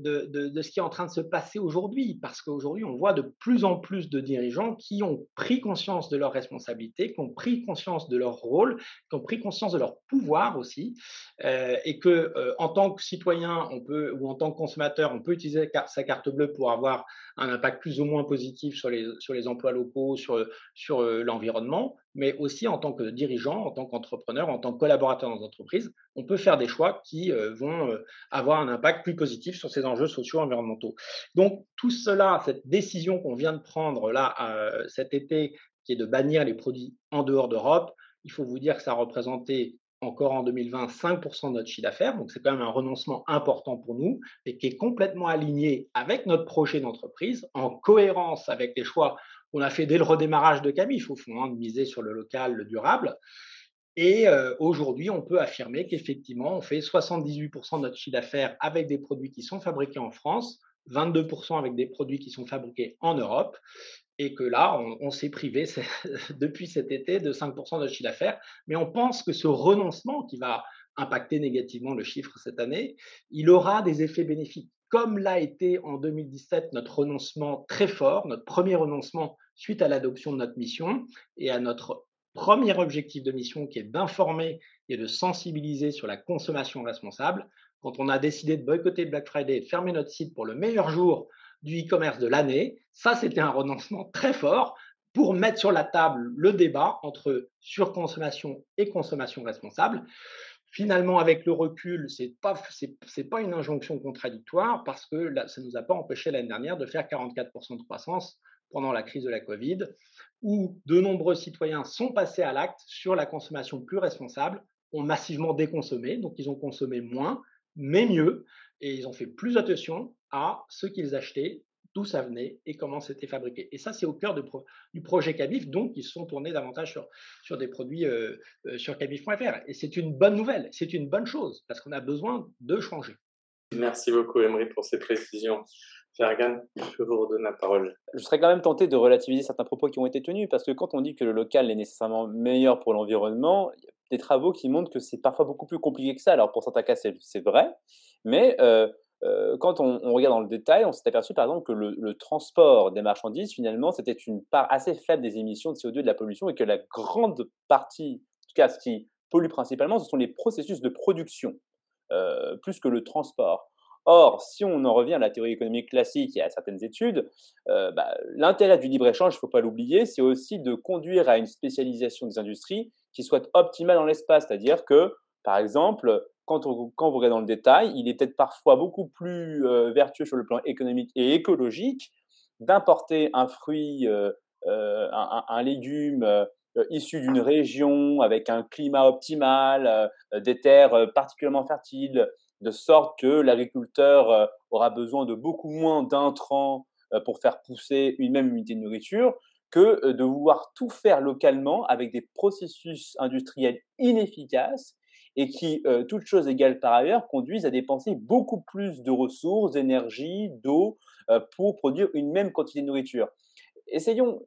ce qui est en train de se passer aujourd'hui, parce qu'aujourd'hui, on voit de plus en plus de dirigeants qui ont pris conscience de leurs responsabilités, qui ont pris conscience de leur rôle, qui ont pris conscience de leur pouvoir aussi, et que en tant que citoyen, on peut ou en tant que consommateur, on peut utiliser sa carte bleue pour avoir un impact plus ou moins positif sur les, sur les emplois locaux, sur, sur l'environnement, mais aussi en tant que dirigeant, en tant qu'entrepreneur, en tant que collaborateur dans l'entreprise, on peut faire des choix qui euh, vont euh, avoir un impact plus positif sur ces enjeux sociaux environnementaux. Donc tout cela, cette décision qu'on vient de prendre là euh, cet été, qui est de bannir les produits en dehors d'Europe, il faut vous dire que ça a représenté encore en 2020 5% de notre chiffre d'affaires, donc c'est quand même un renoncement important pour nous, mais qui est complètement aligné avec notre projet d'entreprise, en cohérence avec les choix qu'on a fait dès le redémarrage de Camif, au fond, hein, miser sur le local, le durable. Et euh, aujourd'hui, on peut affirmer qu'effectivement, on fait 78% de notre chiffre d'affaires avec des produits qui sont fabriqués en France, 22% avec des produits qui sont fabriqués en Europe, et que là, on, s'est privé depuis cet été de 5% de notre chiffre d'affaires. Mais on pense que ce renoncement qui va impacter négativement le chiffre cette année, il aura des effets bénéfiques. Comme l'a été en 2017 notre renoncement très fort, notre premier renoncement suite à l'adoption de notre mission et à notre premier objectif de mission qui est d'informer et de sensibiliser sur la consommation responsable. Quand on a décidé de boycotter Black Friday et de fermer notre site pour le meilleur jour du e-commerce de l'année, ça c'était un renoncement très fort pour mettre sur la table le débat entre surconsommation et consommation responsable. Finalement, avec le recul, ce n'est pas, pas une injonction contradictoire parce que ça ne nous a pas empêché l'année dernière de faire 44% de croissance pendant la crise de la Covid, où de nombreux citoyens sont passés à l'acte sur la consommation plus responsable, ont massivement déconsommé, donc ils ont consommé moins, mais mieux, et ils ont fait plus attention à ce qu'ils achetaient, d'où ça venait et comment c'était fabriqué. Et ça, c'est au cœur du projet Cabif, donc ils sont tournés davantage sur, sur des produits euh, euh, sur cabif.fr. Et c'est une bonne nouvelle, c'est une bonne chose, parce qu'on a besoin de changer. Merci beaucoup, Emery, pour ces précisions. Fergan, je vous redonne la parole. Je serais quand même tenté de relativiser certains propos qui ont été tenus, parce que quand on dit que le local est nécessairement meilleur pour l'environnement, il y a des travaux qui montrent que c'est parfois beaucoup plus compliqué que ça. Alors pour certains cas, c'est vrai, mais euh, euh, quand on, regarde dans le détail, on s'est aperçu par exemple que le, transport des marchandises, finalement, c'était une part assez faible des émissions de CO2 de la pollution et que la grande partie, en tout cas ce qui pollue principalement, ce sont les processus de production, euh, plus que le transport. Or, si on en revient à la théorie économique classique et à certaines études, euh, bah, l'intérêt du libre-échange, il ne faut pas l'oublier, c'est aussi de conduire à une spécialisation des industries qui soit optimale dans l'espace. C'est-à-dire que, par exemple, quand, vous regardez dans le détail, il est peut-être parfois beaucoup plus euh, vertueux sur le plan économique et écologique d'importer un fruit, euh, un, légume issu d'une région avec un climat optimal, des terres particulièrement fertiles, de sorte que l'agriculteur aura besoin de beaucoup moins d'intrants pour faire pousser une même unité de nourriture que de vouloir tout faire localement avec des processus industriels inefficaces et qui, euh, toutes choses égales par ailleurs, conduisent à dépenser beaucoup plus de ressources, d'énergie, d'eau euh, pour produire une même quantité de nourriture. Essayons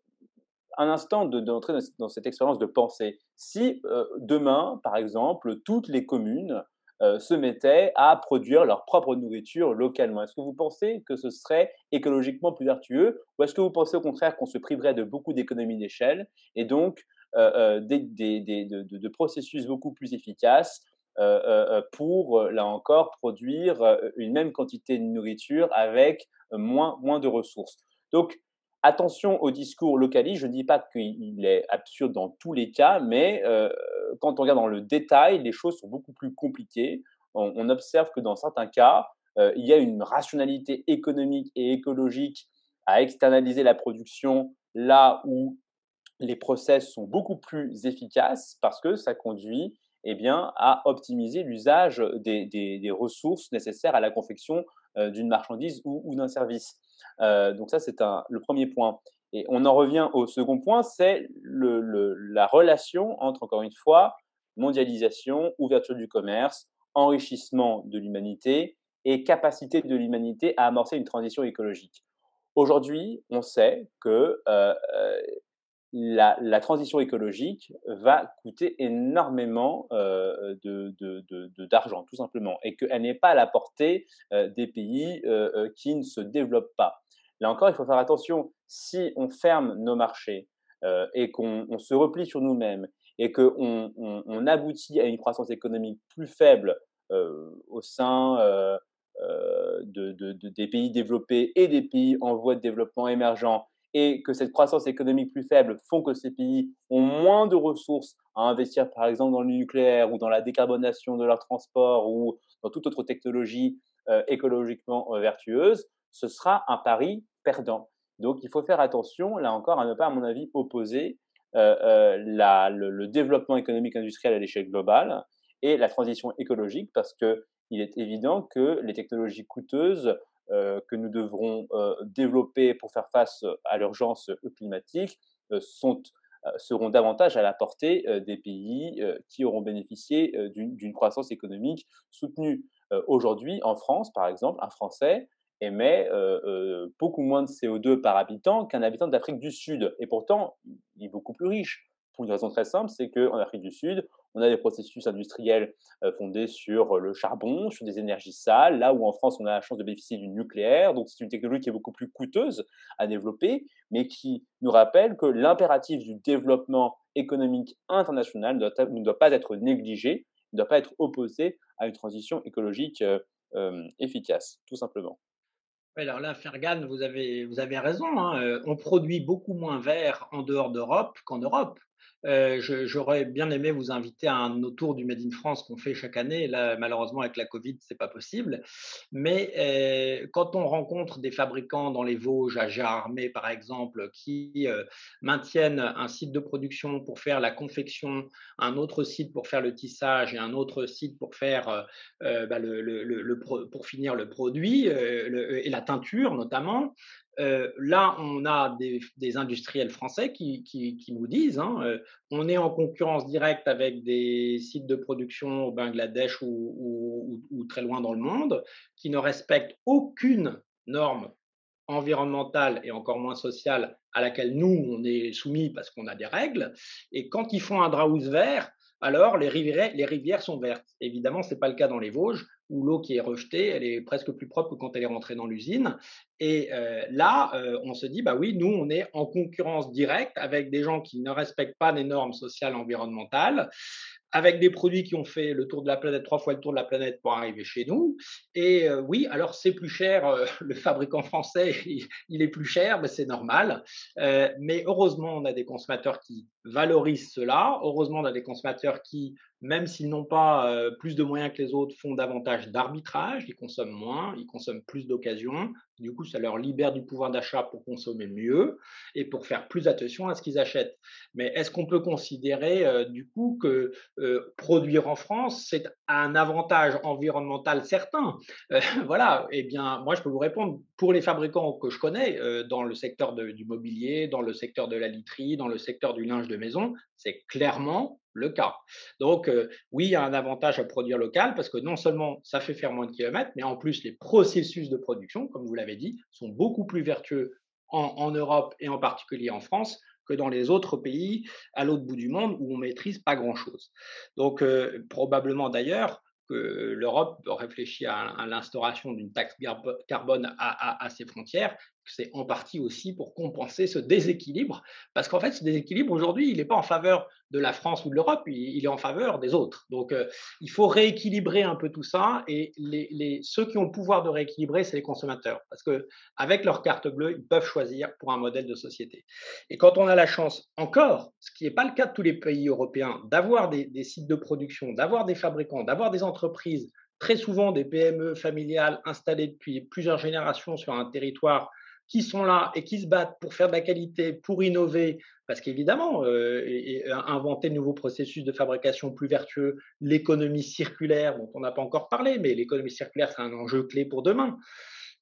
un instant d'entrer dans, cette expérience de pensée. Si euh, demain, par exemple, toutes les communes se mettaient à produire leur propre nourriture localement. Est-ce que vous pensez que ce serait écologiquement plus vertueux ou est-ce que vous pensez au contraire qu'on se priverait de beaucoup d'économies d'échelle et donc des, de, processus beaucoup plus efficaces pour, là encore, produire une même quantité de nourriture avec moins, moins de ressources? Donc, attention au discours localiste. Je ne dis pas qu'il est absurde dans tous les cas, mais quand on regarde dans le détail, les choses sont beaucoup plus compliquées. On, observe que dans certains cas, il y a une rationalité économique et écologique à externaliser la production là où les process sont beaucoup plus efficaces parce que ça conduit eh bien, à optimiser l'usage des, ressources nécessaires à la confection d'une marchandise ou, d'un service. Donc ça, c'est le premier point. Et on en revient au second point, c'est la relation entre, encore une fois, mondialisation, ouverture du commerce, enrichissement de l'humanité et capacité de l'humanité à amorcer une transition écologique. Aujourd'hui, on sait que la, transition écologique va coûter énormément euh, d'argent, tout simplement, et qu'elle n'est pas à la portée euh, des pays euh, qui ne se développent pas. Là encore, il faut faire attention, si on ferme nos marchés et qu'on se replie sur nous-mêmes et qu'on on, aboutit à une croissance économique plus faible au sein des pays développés et des pays en voie de développement émergent, et que cette croissance économique plus faible font que ces pays ont moins de ressources à investir, par exemple, dans le nucléaire ou dans la décarbonation de leur transport ou dans toute autre technologie euh, écologiquement euh, vertueuse, ce sera un pari perdant. Donc, il faut faire attention, là encore, à ne pas, à mon avis, opposer euh, le, développement économique industriel à l'échelle globale et la transition écologique, parce qu'il est évident que les technologies coûteuses que nous devrons euh, développer pour faire face à l'urgence climatique euh, seront davantage à la portée des pays qui auront bénéficié d'une croissance économique soutenue. Aujourd'hui, en France, par exemple, un Français émet beaucoup moins de CO2 par habitant qu'un habitant d'Afrique du Sud. Et pourtant, il est beaucoup plus riche. Pour une raison très simple, c'est qu'en Afrique du Sud, on a des processus industriels euh, fondés sur le charbon, sur des énergies sales, là où en France, on a la chance de bénéficier du nucléaire. Donc, c'est une technologie qui est beaucoup plus coûteuse à développer, mais qui nous rappelle que l'impératif du développement économique international ne doit, pas être négligé, ne doit pas être opposé à une transition écologique euh, euh, efficace, tout simplement. Alors là, Fergan, vous avez, vous avez raison. Hein, on produit beaucoup moins vert en dehors d'Europe qu'en Europe. Euh, j'aurais bien aimé vous inviter à un autour du Made in France qu'on fait chaque année. Là, malheureusement, avec la Covid, c'est pas possible. Mais euh, quand on rencontre des fabricants dans les Vosges, à Gérardmer par exemple, qui euh, maintiennent un site de production pour faire la confection, un autre site pour faire le tissage et un autre site pour faire bah, le, pour finir le produit et la teinture notamment, euh, là, on a des, industriels français qui, nous disent hein, euh, on est en concurrence directe avec des sites de production au Bangladesh ou, très loin dans le monde qui ne respectent aucune norme environnementale et encore moins sociale à laquelle nous, on est soumis parce qu'on a des règles. Et quand ils font un draus vert, alors les rivières, les rivières sont vertes. Évidemment, ce n'est pas le cas dans les Vosges où l'eau qui est rejetée, elle est presque plus propre que quand elle est rentrée dans l'usine. Et euh, là, euh, on se dit, bah oui, nous, on est en concurrence directe avec des gens qui ne respectent pas les normes sociales environnementales avec des produits qui ont fait le tour de la planète, trois fois le tour de la planète pour arriver chez nous. Et euh, oui, alors c'est plus cher, le fabricant français, il, est plus cher, mais c'est normal. Mais heureusement, on a des consommateurs qui valorisent cela. Heureusement, on a des consommateurs qui, même s'ils n'ont pas plus de moyens que les autres, font davantage d'arbitrage, ils consomment moins, ils consomment plus d'occasions. Du coup, ça leur libère du pouvoir d'achat pour consommer mieux et pour faire plus attention à ce qu'ils achètent. Mais est-ce qu'on peut considérer du coup que euh, produire en France, c'est un avantage environnemental certain. Euh, voilà, eh bien, moi, je peux vous répondre, pour les fabricants que je connais, euh, dans le secteur du mobilier, dans le secteur de la literie, dans le secteur du linge de maison, c'est clairement le cas. Donc, oui, il y a un avantage à produire local parce que non seulement ça fait faire moins de kilomètres, mais en plus, les processus de production, comme vous l'avez dit, sont beaucoup plus vertueux en Europe et en particulier en France que dans les autres pays à l'autre bout du monde où on maîtrise pas grand-chose. Donc euh, probablement d'ailleurs que l'Europe réfléchit à, l'instauration d'une taxe carbone à, ses frontières, c'est en partie aussi pour compenser ce déséquilibre, parce qu'en fait, ce déséquilibre aujourd'hui, il n'est pas en faveur de la France ou de l'Europe, il, est en faveur des autres. Donc, euh, il faut rééquilibrer un peu tout ça, et les, ceux qui ont le pouvoir de rééquilibrer, c'est les consommateurs, parce que avec leur carte bleue, ils peuvent choisir pour un modèle de société. Et quand on a la chance, encore, ce qui n'est pas le cas de tous les pays européens, d'avoir des sites de production, d'avoir des fabricants, d'avoir des entreprises très souvent des PME familiales installées depuis plusieurs générations sur un territoire qui sont là et qui se battent pour faire de la qualité, pour innover, parce qu'évidemment, euh, inventer de nouveaux processus de fabrication plus vertueux, l'économie circulaire, dont on n'a pas encore parlé, mais l'économie circulaire, c'est un enjeu clé pour demain.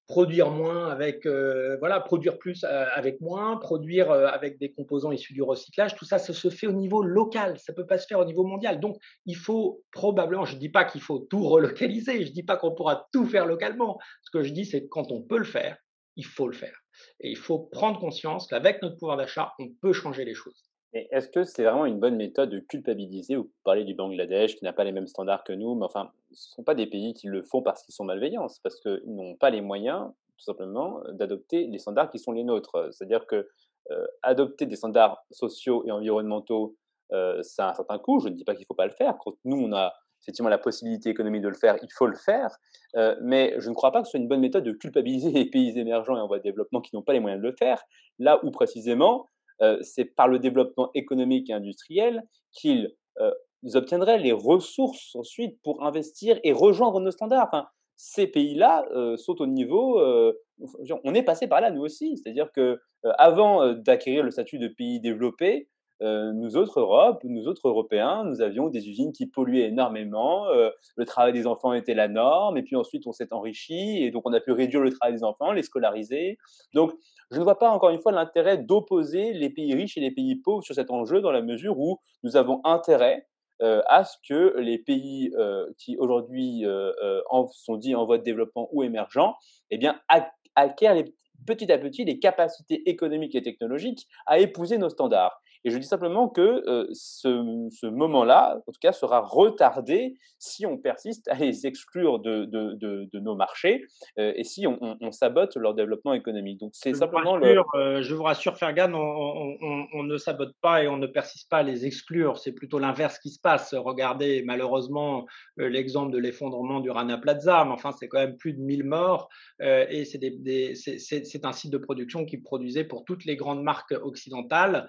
Produire moins avec, euh, voilà, produire plus euh, avec moins, produire avec des composants issus du recyclage, tout ça, ça se fait au niveau local, ça ne peut pas se faire au niveau mondial. Donc, il faut probablement, je ne dis pas qu'il faut tout relocaliser, je ne dis pas qu'on pourra tout faire localement. Ce que je dis, c'est que quand on peut le faire, il faut le faire. Et il faut prendre conscience qu'avec notre pouvoir d'achat, on peut changer les choses. Est-ce que c'est vraiment une bonne méthode de culpabiliser ou parler du Bangladesh qui n'a pas les mêmes standards que nous, mais enfin, ce ne sont pas des pays qui le font parce qu'ils sont malveillants, c'est parce qu'ils n'ont pas les moyens, tout simplement, d'adopter les standards qui sont les nôtres. C'est-à-dire que euh, adopter des standards sociaux et environnementaux, euh, ça a un certain coût. Je ne dis pas qu'il ne faut pas le faire. Quand nous, on a effectivement la possibilité économique de le faire, il faut le faire. Euh, mais je ne crois pas que ce soit une bonne méthode de culpabiliser les pays émergents et en voie de développement qui n'ont pas les moyens de le faire, là où précisément euh, c'est par le développement économique et industriel qu'ils euh, obtiendraient les ressources ensuite pour investir et rejoindre nos standards. Ces pays-là sont au niveau, on est passé par là nous aussi, c'est-à-dire que avant d'acquérir le statut de pays développé, euh, nous autres Europe, nous autres Européens, nous avions des usines qui polluaient énormément, euh, le travail des enfants était la norme, et puis ensuite on s'est enrichi, et donc on a pu réduire le travail des enfants, les scolariser. Donc je ne vois pas encore une fois l'intérêt d'opposer les pays riches et les pays pauvres sur cet enjeu, dans la mesure où nous avons intérêt euh, à ce que les pays qui aujourd'hui sont dits en voie de développement ou émergents, eh bien, acquièrent petit à petit les capacités économiques et technologiques à épouser nos standards. Et je dis simplement que euh, ce, ce moment-là, en tout cas, sera retardé si on persiste à les exclure de, de, de, de nos marchés euh, et si on, on, sabote leur développement économique. Donc c'est simplement le... Euh, je vous rassure, Fergan, on, on, ne sabote pas et on ne persiste pas à les exclure. C'est plutôt l'inverse qui se passe. Regardez malheureusement l'exemple de l'effondrement du Rana Plaza, mais enfin c'est quand même plus de 1000 morts et c'est des, c'est un site de production qui produisait pour toutes les grandes marques occidentales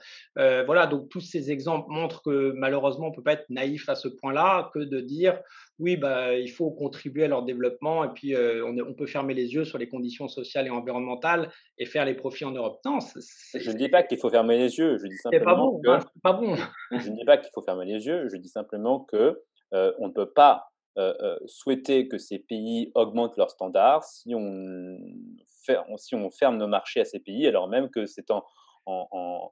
voilà, donc tous ces exemples montrent que malheureusement, on ne peut pas être naïf à ce point-là que de dire oui, bah, il faut contribuer à leur développement et puis euh, on, peut fermer les yeux sur les conditions sociales et environnementales et faire les profits en Europe. Non, je ne dis pas qu'il faut fermer les yeux, je dis simplement que. pas bon. je ne dis pas qu'il faut fermer les yeux, je dis simplement que euh, on ne peut pas euh, souhaiter que ces pays augmentent leurs standards si on, si on ferme nos marchés à ces pays, alors même que c'est en, en,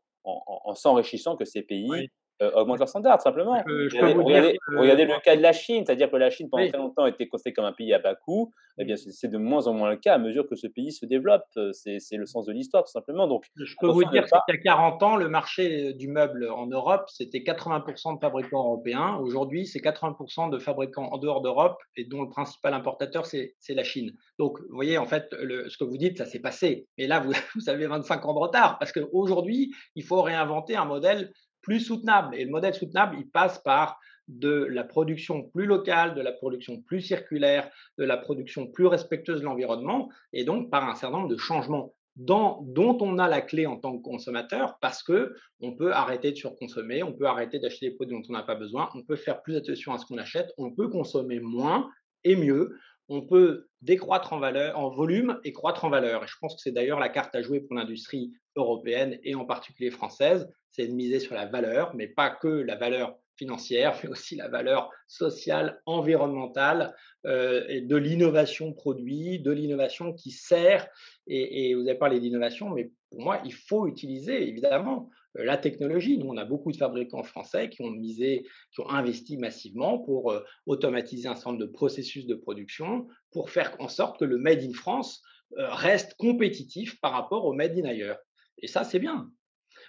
s'enrichissant que ces pays euh, augmentent leurs standards, simplement. regardez, le cas de la Chine, c'est-à-dire que la Chine, pendant très longtemps, était considérée comme un pays à bas coût. Eh bien, c'est de moins en moins le cas à mesure que ce pays se développe. Euh, c'est le sens de l'histoire, tout simplement. Donc, je peux vous dire qu'il y a 40 ans, le marché du meuble en Europe, c'était 80% de fabricants européens. Aujourd'hui, c'est 80% de fabricants en dehors d'Europe et dont le principal importateur, c'est la Chine. Donc, vous voyez, en fait, le, ce que vous dites, ça s'est passé. Mais là, vous, vous avez 25 ans de retard parce qu'aujourd'hui, il faut réinventer un modèle plus soutenable. Et le modèle soutenable, il passe par de la production plus locale, de la production plus circulaire, de la production plus respectueuse de l'environnement, et donc par un certain nombre de changements dont on a la clé en tant que consommateur, parce que on peut arrêter de surconsommer, on peut arrêter d'acheter des produits dont on n'a pas besoin, on peut faire plus attention à ce qu'on achète, on peut consommer moins et mieux, on peut décroître en valeur, en volume et croître en valeur. Et je pense que c'est d'ailleurs la carte à jouer pour l'industrie européenne et en particulier française, c'est de miser sur la valeur, mais pas que la valeur financière, mais aussi la valeur sociale, environnementale euh, de l'innovation produit, de l'innovation qui sert. Et, et vous avez parlé d'innovation, mais pour moi, il faut utiliser évidemment euh, la technologie. Nous, on a beaucoup de fabricants français qui ont misé, qui ont investi massivement pour euh, automatiser un certain nombre de processus de production, pour faire en sorte que le Made in France reste compétitif par rapport au Made in ailleurs. Et ça, c'est bien.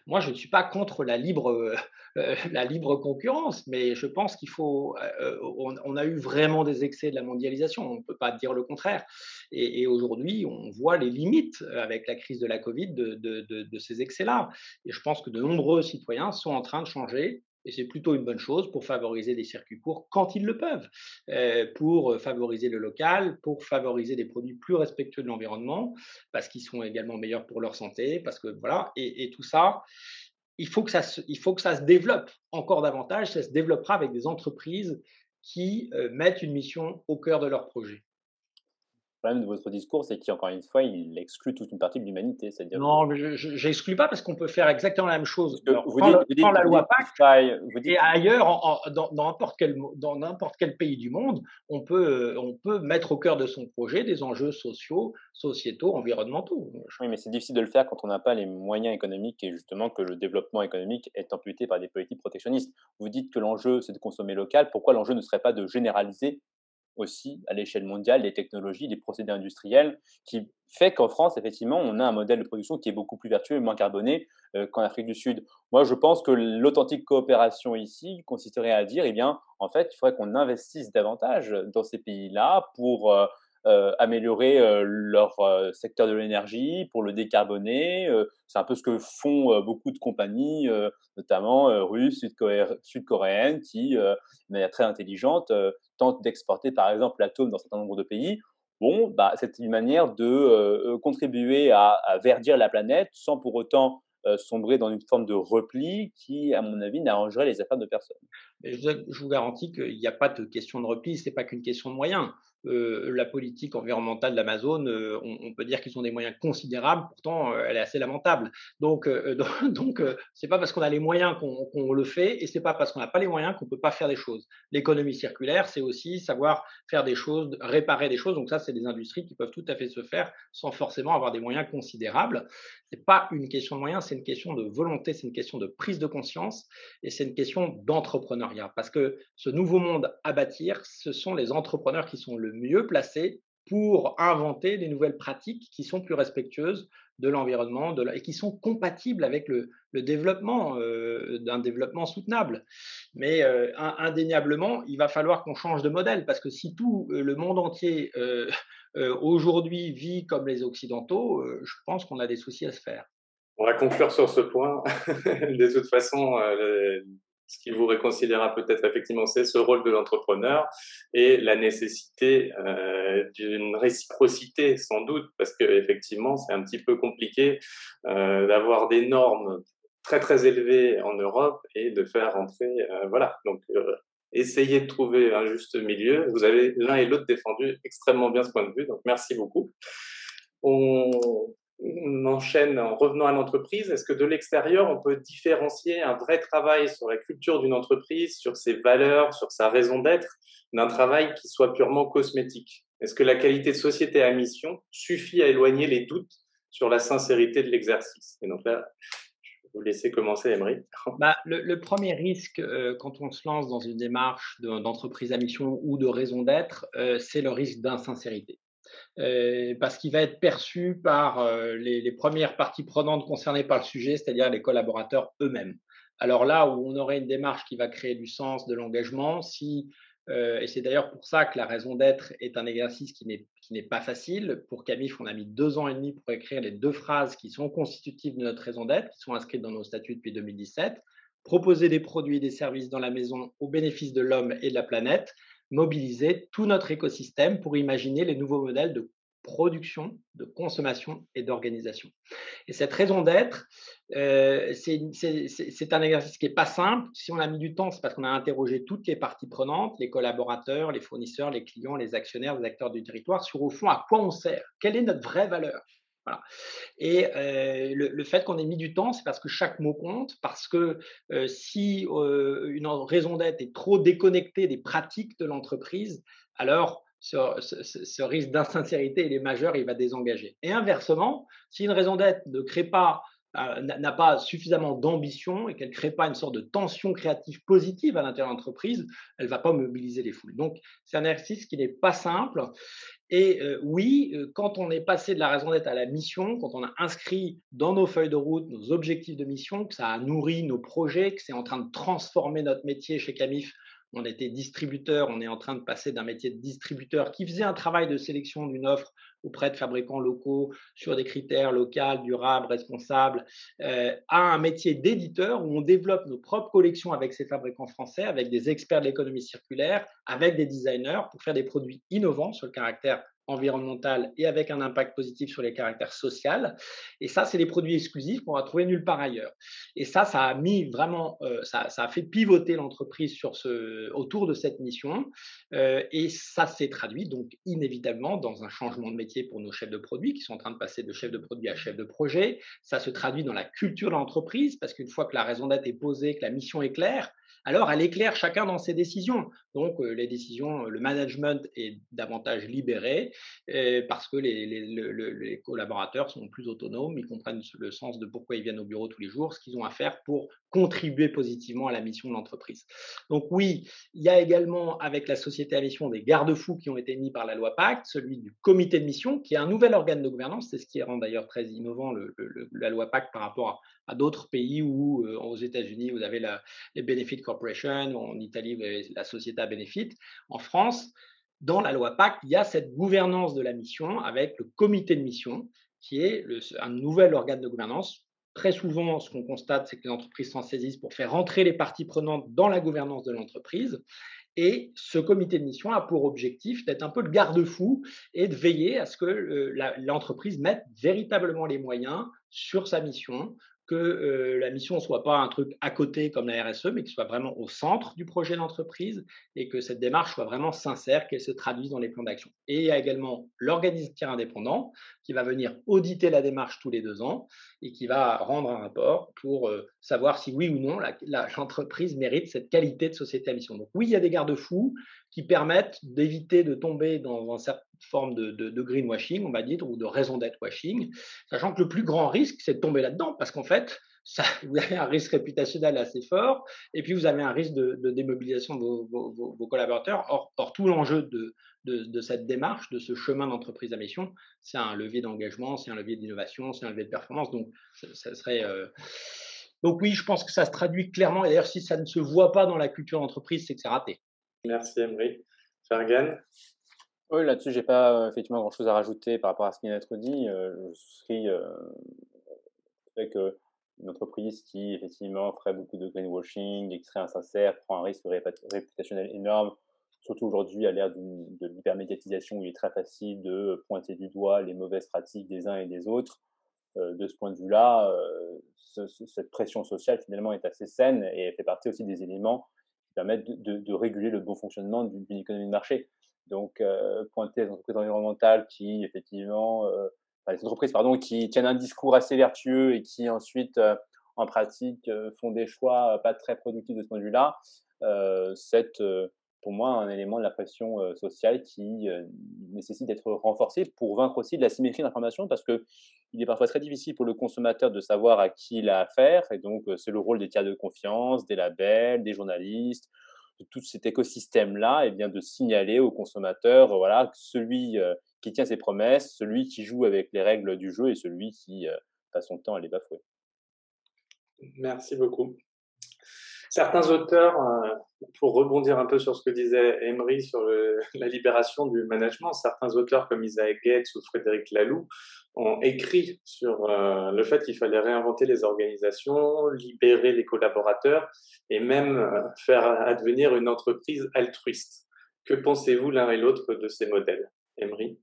Moi, je ne suis pas contre la libre, la libre concurrence, mais je pense qu'il faut. On, a eu vraiment des excès de la mondialisation, on ne peut pas dire le contraire. Et, aujourd'hui, on voit les limites avec la crise de la Covid de, de ces excès-là. Et je pense que de nombreux citoyens sont en train de changer et c'est plutôt une bonne chose pour favoriser des circuits courts quand ils le peuvent, euh, pour favoriser le local, pour favoriser des produits plus respectueux de l'environnement, parce qu'ils sont également meilleurs pour leur santé, parce que voilà, et, tout ça, il faut, que ça se, il faut que ça se développe encore davantage, ça se développera avec des entreprises qui euh, mettent une mission au cœur de leur projet problème de votre discours, c'est qu'encore une fois, il exclut toute une partie de l'humanité. C'est-à-dire non, mais je n'exclus pas parce qu'on peut faire exactement la même chose. vous, dites, la loi Pacte et ailleurs, dans n'importe quel, dans quel pays du monde, on peut, on peut mettre au cœur de son projet des enjeux sociaux, sociétaux, environnementaux. Oui, mais c'est difficile de le faire quand on n'a pas les moyens économiques et justement que le développement économique est amputé par des politiques protectionnistes. Vous dites que l'enjeu, c'est de consommer local. Pourquoi l'enjeu ne serait pas de généraliser aussi à l'échelle mondiale les technologies, les procédés industriels, qui fait qu'en France, effectivement, on a un modèle de production qui est beaucoup plus vertueux et moins carboné euh, qu'en Afrique du Sud. Moi, je pense que l'authentique coopération ici consisterait à dire, eh bien, en fait, il faudrait qu'on investisse davantage dans ces pays-là pour euh, euh, améliorer leur secteur de l'énergie, pour le décarboner. c'est un peu ce que font beaucoup de compagnies, notamment russes, sud-coréennes, qui, de manière très intelligente, tentent d'exporter par exemple l'atome dans un certain nombre de pays. Bon, bah, c'est une manière de contribuer à, à, verdir la planète sans pour autant sombrer dans une forme de repli qui, à mon avis, n'arrangerait les affaires de personne. je, vous garantis qu'il n'y a pas de question de repli, ce n'est pas qu'une question de moyens. Euh, la politique environnementale d'Amazon, euh, on, peut dire qu'ils ont des moyens considérables, pourtant euh, elle est assez lamentable. Donc, donc, c'est pas parce qu'on a les moyens qu'on le fait, et c'est pas parce qu'on n'a pas les moyens qu'on peut pas faire des choses. L'économie circulaire, c'est aussi savoir faire des choses, réparer des choses. Donc ça, c'est des industries qui peuvent tout à fait se faire sans forcément avoir des moyens considérables. Pas une question de moyens, c'est une question de volonté, c'est une question de prise de conscience, et c'est une question d'entrepreneuriat. Parce que ce nouveau monde à bâtir, ce sont les entrepreneurs qui sont le mieux placés pour inventer des nouvelles pratiques qui sont plus respectueuses de l'environnement et qui sont compatibles avec le, développement euh, d'un développement soutenable. Mais euh, indéniablement, il va falloir qu'on change de modèle parce que si tout euh, le monde entier aujourd'hui vit comme les Occidentaux, je pense qu'on a des soucis à se faire. On va conclure sur ce point. de toute façon, ce qui vous réconciliera peut-être effectivement, c'est ce rôle de l'entrepreneur et la nécessité euh, d'une réciprocité sans doute, parce que effectivement, c'est un petit peu compliqué euh, d'avoir des normes très très élevées en Europe et de faire rentrer, euh, voilà. Donc, essayez de trouver un juste milieu. Vous avez l'un et l'autre défendu extrêmement bien ce point de vue, donc merci beaucoup. On enchaîne en revenant à l'entreprise. Est-ce que de l'extérieur, on peut différencier un vrai travail sur la culture d'une entreprise, sur ses valeurs, sur sa raison d'être, d'un travail qui soit purement cosmétique? Est-ce que la qualité de société à mission suffit à éloigner les doutes sur la sincérité de l'exercice? Vous laisser commencer, Emery. Bah, le, premier risque euh, quand on se lance dans une démarche d'entreprise à mission ou de raison d'être, euh, c'est le risque d'insincérité. Euh, parce qu'il va être perçu par euh, les, premières parties prenantes concernées par le sujet, c'est-à-dire les collaborateurs eux-mêmes. Alors là où on aurait une démarche qui va créer du sens, de l'engagement, si euh, et c'est d'ailleurs pour ça que la raison d'être est un exercice qui n'est pas facile. Pour Camif, on a mis deux ans et demi pour écrire les deux phrases qui sont constitutives de notre raison d'être, qui sont inscrites dans nos statuts depuis 2017. Proposer des produits et des services dans la maison au bénéfice de l'homme et de la planète, mobiliser tout notre écosystème pour imaginer les nouveaux modèles de production, de consommation et d'organisation. Et cette raison d'être, euh, c'est un exercice qui n'est pas simple. Si on a mis du temps, c'est parce qu'on a interrogé toutes les parties prenantes, les collaborateurs, les fournisseurs, les clients, les actionnaires, les acteurs du territoire, sur au fond à quoi on sert, quelle est notre vraie valeur. Et euh, le, fait qu'on ait mis du temps, c'est parce que chaque mot compte, parce que euh, si une raison d'être est trop déconnectée des pratiques de l'entreprise, alors ce, risque d'insincérité, il est majeur, il va désengager. Et inversement, si une raison d'être ne crée pas n'a pas suffisamment d'ambition et qu'elle ne crée pas une sorte de tension créative positive à l'intérieur de l'entreprise, elle ne va pas mobiliser les foules. Donc, c'est un exercice qui n'est pas simple. Et oui, quand on est passé de la raison d'être à la mission, quand on a inscrit dans nos feuilles de route nos objectifs de mission, que ça a nourri nos projets, que c'est en train de transformer notre métier chez Camif on était distributeur, on est en train de passer d'un métier de distributeur qui faisait un travail de sélection d'une offre auprès de fabricants locaux sur des critères locaux, durables, responsables, euh, à un métier d'éditeur où on développe nos propres collections avec ces fabricants français, avec des experts de l'économie circulaire, avec des designers pour faire des produits innovants sur le caractère environnemental et avec un impact positif sur les caractères sociaux. Et ça, c'est les produits exclusifs qu'on va trouver nulle part ailleurs. Et ça, ça a mis vraiment, euh, ça, ça, a fait pivoter l'entreprise sur ce, autour de cette mission. Euh, et ça s'est traduit donc inévitablement dans un changement de métier pour nos chefs de produits qui sont en train de passer de chef de produit à chef de projet. Ça se traduit dans la culture de l'entreprise parce qu'une fois que la raison d'être est posée, que la mission est claire, alors elle éclaire chacun dans ses décisions. Donc euh, les décisions, le management est davantage libéré euh, parce que les, collaborateurs sont plus autonomes, ils comprennent le sens de pourquoi ils viennent au bureau tous les jours, ce qu'ils ont à faire pour contribuer positivement à la mission de l'entreprise. Donc oui, il y a également avec la société à mission des garde-fous qui ont été mis par la loi Pacte, celui du comité de mission, qui est un nouvel organe de gouvernance, c'est ce qui rend d'ailleurs très innovant la loi Pacte par rapport à, à d'autres pays où, euh, aux États-Unis, vous avez les Benefit Corporation, en Italie, vous avez la Société Benefit. En France, dans la loi Pacte, il y a cette gouvernance de la mission avec le comité de mission, qui est un nouvel organe de gouvernance. Très souvent, ce qu'on constate, c'est que les entreprises s'en saisissent pour faire rentrer les parties prenantes dans la gouvernance de l'entreprise. Et ce comité de mission a pour objectif d'être un peu le garde-fou et de veiller à ce que euh, l'entreprise mette véritablement les moyens sur sa mission, que euh, la mission ne soit pas un truc à côté comme la RSE, mais qu'elle soit vraiment au centre du projet d'entreprise et que cette démarche soit vraiment sincère, qu'elle se traduise dans les plans d'action. Et il y a également l'organisme indépendant qui va venir auditer la démarche tous les deux ans et qui va rendre un rapport pour euh, savoir si oui ou non l'entreprise mérite cette qualité de société à mission. Donc oui, il y a des garde-fous qui permettent d'éviter de tomber dans une certaine forme de, greenwashing, on va dire, ou de raison d'être washing, sachant que le plus grand risque, c'est de tomber là-dedans, parce qu'en fait, vous avez un risque réputationnel assez fort, et puis vous avez un risque de, démobilisation de vos, collaborateurs. Or, tout l'enjeu de, de, cette démarche, de ce chemin d'entreprise à mission, c'est un levier d'engagement, c'est un levier d'innovation, c'est un levier de performance. Donc, ça, serait. Euh, donc oui, je pense que ça se traduit clairement. Et d'ailleurs, si ça ne se voit pas dans la culture d'entreprise, c'est que c'est raté. Merci Emery. Fergan? Oui, là-dessus, je n'ai pas euh, effectivement grand-chose à rajouter par rapport à ce qui vient d'être dit. Euh, je souscris euh, avec une entreprise qui effectivement ferait beaucoup de greenwashing qui serait insincère, prend un risque réputationnel énorme, surtout aujourd'hui à l'ère de l'hypermédiatisation où il est très facile de pointer du doigt les mauvaises pratiques des uns et des autres. de ce point de vue-là, cette pression sociale finalement est assez saine et elle fait partie aussi des éléments permettre de, réguler le bon fonctionnement d'une économie de marché. Donc, euh, pointer les entreprises environnementales qui, effectivement, euh, les entreprises pardon, qui tiennent un discours assez vertueux et qui ensuite, euh, en pratique, font des choix pas très productifs de ce point de vue-là, c'est pour moi un élément de la pression sociale qui nécessite d'être renforcé pour vaincre aussi de la symétrie d'information parce que il est parfois très difficile pour le consommateur de savoir à qui il a affaire. Et donc, euh, c'est le rôle des tiers de confiance, des labels, des journalistes, de tout cet écosystème-là, et bien de signaler au consommateur, voilà, celui euh, qui tient ses promesses, celui qui joue avec les règles du jeu et celui qui euh, passe son temps à les bafouer. Merci beaucoup. Certains auteurs, pour rebondir un peu sur ce que disait Emery sur la libération du management, certains auteurs comme Isaac Gates ou Frédéric Laloux ont écrit sur euh, le fait qu'il fallait réinventer les organisations, libérer les collaborateurs et même euh, faire advenir une entreprise altruiste. Que pensez-vous l'un et l'autre de ces modèles? Emery?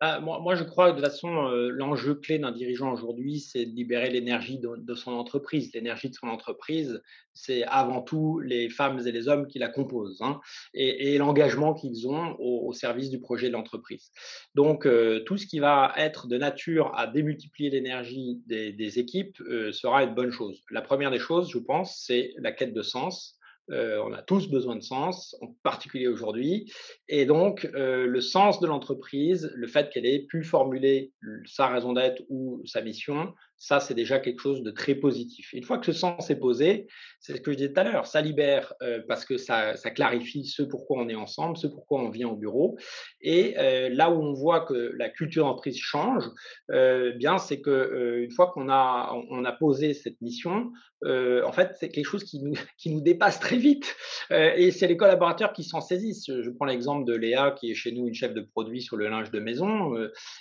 Ah, moi, je crois que de toute façon, euh, l'enjeu clé d'un dirigeant aujourd'hui, c'est de libérer l'énergie de, son entreprise. L'énergie de son entreprise, c'est avant tout les femmes et les hommes qui la composent hein, et, l'engagement qu'ils ont au, service du projet de l'entreprise. Donc, euh, tout ce qui va être de nature à démultiplier l'énergie des, équipes euh, sera une bonne chose. La première des choses, je pense, c'est la quête de sens euh, on a tous besoin de sens, en particulier aujourd'hui. Et donc, euh, le sens de l'entreprise, le fait qu'elle ait pu formuler sa raison d'être ou sa mission, Ça, c'est déjà quelque chose de très positif. Une fois que ce sens est posé, c'est ce que je disais tout à l'heure, ça libère euh, parce que ça, ça, clarifie ce pourquoi on est ensemble, ce pourquoi on vient au bureau. Et euh, là où on voit que la culture d'entreprise change, euh, bien c'est que une fois qu'on a on a posé cette mission, en fait c'est quelque chose qui nous qui nous dépasse très vite. et c'est les collaborateurs qui s'en saisissent. Je prends l'exemple de Léa qui est chez nous une chef de produit sur le linge de maison.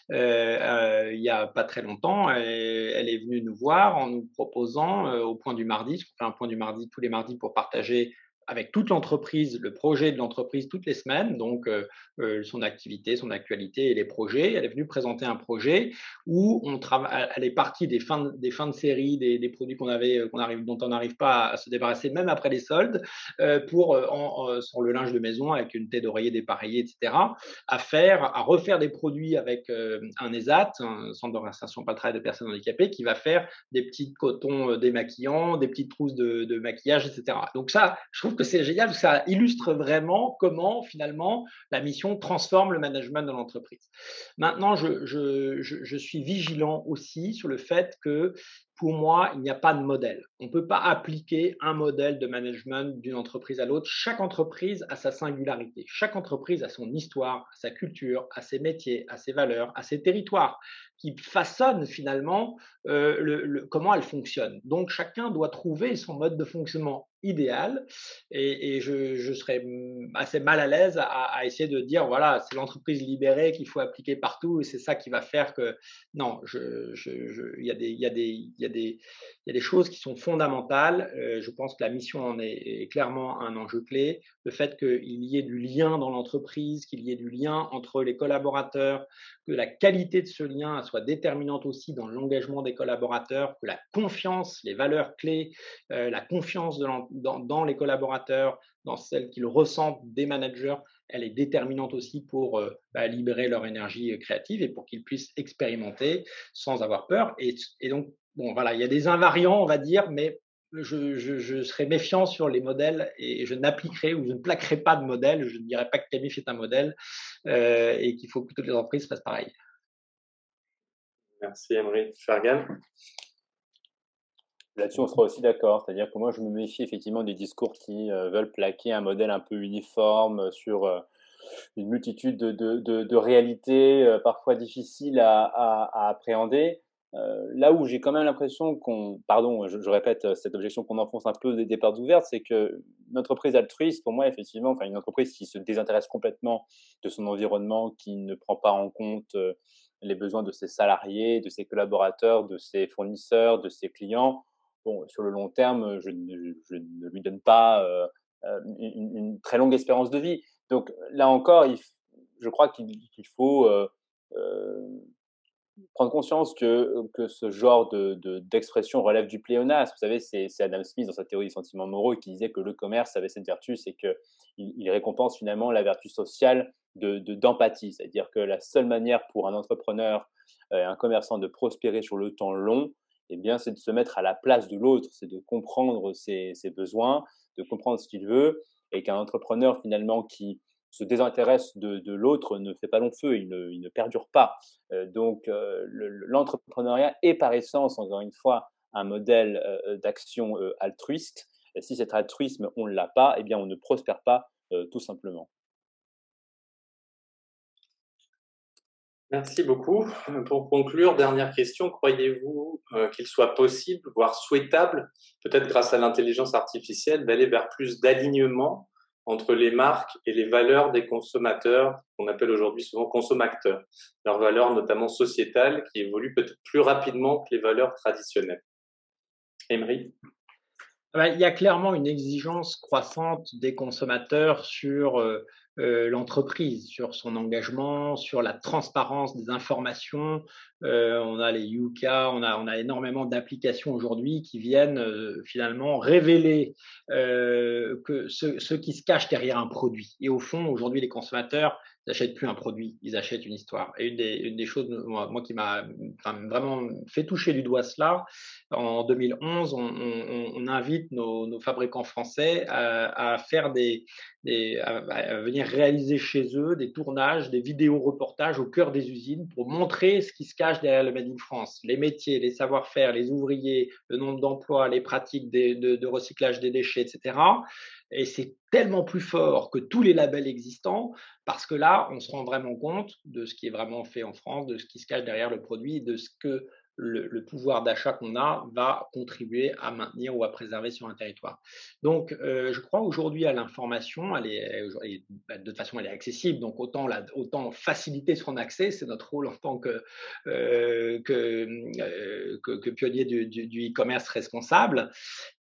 il y a pas très longtemps, est venue nous voir en nous proposant au point du mardi, on fait un point du mardi tous les mardis pour partager avec toute l'entreprise, le projet de l'entreprise toutes les semaines, donc euh, euh, son activité, son actualité et les projets. Elle est venue présenter un projet où on travaille, elle est partie des fins, des fins de série, des, des produits qu'on avait, qu'on arrive, dont on n'arrive pas à se débarrasser même après les soldes, euh, pour en, sur le linge de maison avec une tête d'oreiller dépareillée, etc. À faire, à refaire des produits avec un ESAT, un centre d'orientation pas de personnes handicapées, qui va faire des petits cotons démaquillants, des petites trousses de, de maquillage, etc. Donc ça, je trouve que c'est génial, ça illustre vraiment comment finalement la mission transforme le management de l'entreprise. Maintenant, je, suis vigilant aussi sur le fait que pour moi, il n'y a pas de modèle. On ne peut pas appliquer un modèle de management d'une entreprise à l'autre. Chaque entreprise a sa singularité. Chaque entreprise a son histoire, sa culture, ses métiers, ses valeurs, ses territoires qui façonnent finalement euh, comment elle fonctionne. Donc chacun doit trouver son mode de fonctionnement idéal et, je, serais assez mal à l'aise à, essayer de dire voilà c'est l'entreprise libérée qu'il faut appliquer partout et c'est ça qui va faire que non il y a des il y y y a des choses qui sont fondamentales. Euh, je pense que la mission en est, clairement un enjeu clé. Le fait qu'il y ait du lien dans l'entreprise qu'il y ait du lien entre les collaborateurs que la qualité de ce lien soit déterminante aussi dans l'engagement des collaborateurs, que la confiance, les valeurs clés, euh, la confiance dans, les collaborateurs, dans celles qu'ils ressentent des managers, elle est déterminante aussi pour euh, bah, libérer leur énergie euh, créative et pour qu'ils puissent expérimenter sans avoir peur. Et, et, donc, bon, voilà, il y a des invariants, on va dire, mais je, je, je, serai méfiant sur les modèles et je n'appliquerai ou je ne plaquerai pas de modèle. Je ne dirais pas que Camif est un modèle euh, et qu'il faut que toutes les entreprises fassent pareil. Merci Emery. Fergan Là-dessus, on sera aussi d'accord. C'est-à-dire que moi, je me méfie effectivement des discours qui euh, veulent plaquer un modèle un peu uniforme sur euh, une multitude de, de, de, de réalités euh, parfois difficiles à, à, à appréhender. Euh, là où j'ai quand même l'impression qu'on, pardon, je, répète cette objection qu'on enfonce un peu des, des portes ouvertes, c'est que une entreprise altruiste, pour moi, effectivement, enfin une entreprise qui se désintéresse complètement de son environnement, qui ne prend pas en compte les besoins de ses salariés, de ses collaborateurs, de ses fournisseurs, de ses clients, bon, sur le long terme, je, je, je ne lui donne pas euh, euh, une, très longue espérance de vie. Donc là encore, je crois qu'il qu faut euh, euh, prendre conscience que, que ce genre d'expression de, de, relève du pléonasme. Vous savez, c'est Adam Smith dans sa théorie des sentiments moraux qui disait que le commerce avait cette vertu, c'est qu'il il récompense finalement la vertu sociale d'empathie. De, C'est-à-dire que la seule manière pour un entrepreneur, euh, un commerçant de prospérer sur le temps long, eh bien, c'est de se mettre à la place de l'autre, c'est de comprendre ses, ses, besoins, de comprendre ce qu'il veut, et qu'un entrepreneur finalement qui se désintéresse de, de l'autre ne fait pas long feu, il ne, il ne perdure pas. Euh, donc, euh, l'entrepreneuriat est par essence, encore une fois, un modèle euh, d'action altruiste. Si cet altruisme, on ne l'a pas, eh bien, on ne prospère pas tout simplement. Merci beaucoup. Pour conclure, dernière question, croyez-vous qu'il soit possible, voire souhaitable, peut-être grâce à l'intelligence artificielle, d'aller vers plus d'alignement entre les marques et les valeurs des consommateurs, qu'on appelle aujourd'hui souvent consommateurs, leurs valeurs notamment sociétales qui évoluent peut-être plus rapidement que les valeurs traditionnelles. Emery? Il y a clairement une exigence croissante des consommateurs sur euh, l'entreprise, sur son engagement, sur la transparence des informations. Euh, on a les Yuka, on a, on a énormément d'applications aujourd'hui qui viennent euh, finalement révéler euh, que ce, ce, qui se cache derrière un produit. Et au fond, aujourd'hui, les consommateurs, Ils n'achètent plus un produit, ils achètent une histoire. Et une des, une des choses, moi, qui m'a vraiment fait toucher du doigt cela, en 2011, on, on, on invite nos, nos, fabricants français à, faire des, des à, venir réaliser chez eux des tournages, des vidéos reportages au cœur des usines pour montrer ce qui se cache derrière le Made in France, les métiers, les savoir-faire, les ouvriers, le nombre d'emplois, les pratiques de recyclage des déchets, etc. Et c'est tellement plus fort que tous les labels existants parce que là, on se rend vraiment compte de ce qui est vraiment fait en France, de ce qui se cache derrière le produit, de ce que le, pouvoir d'achat qu'on a va contribuer à maintenir ou à préserver sur un territoire. Donc, euh, je crois aujourd'hui à l'information, elle est, bah, de toute façon, elle est accessible, donc autant, faciliter son accès, c'est notre rôle en tant que, euh, euh, pionnier du, du e-commerce responsable.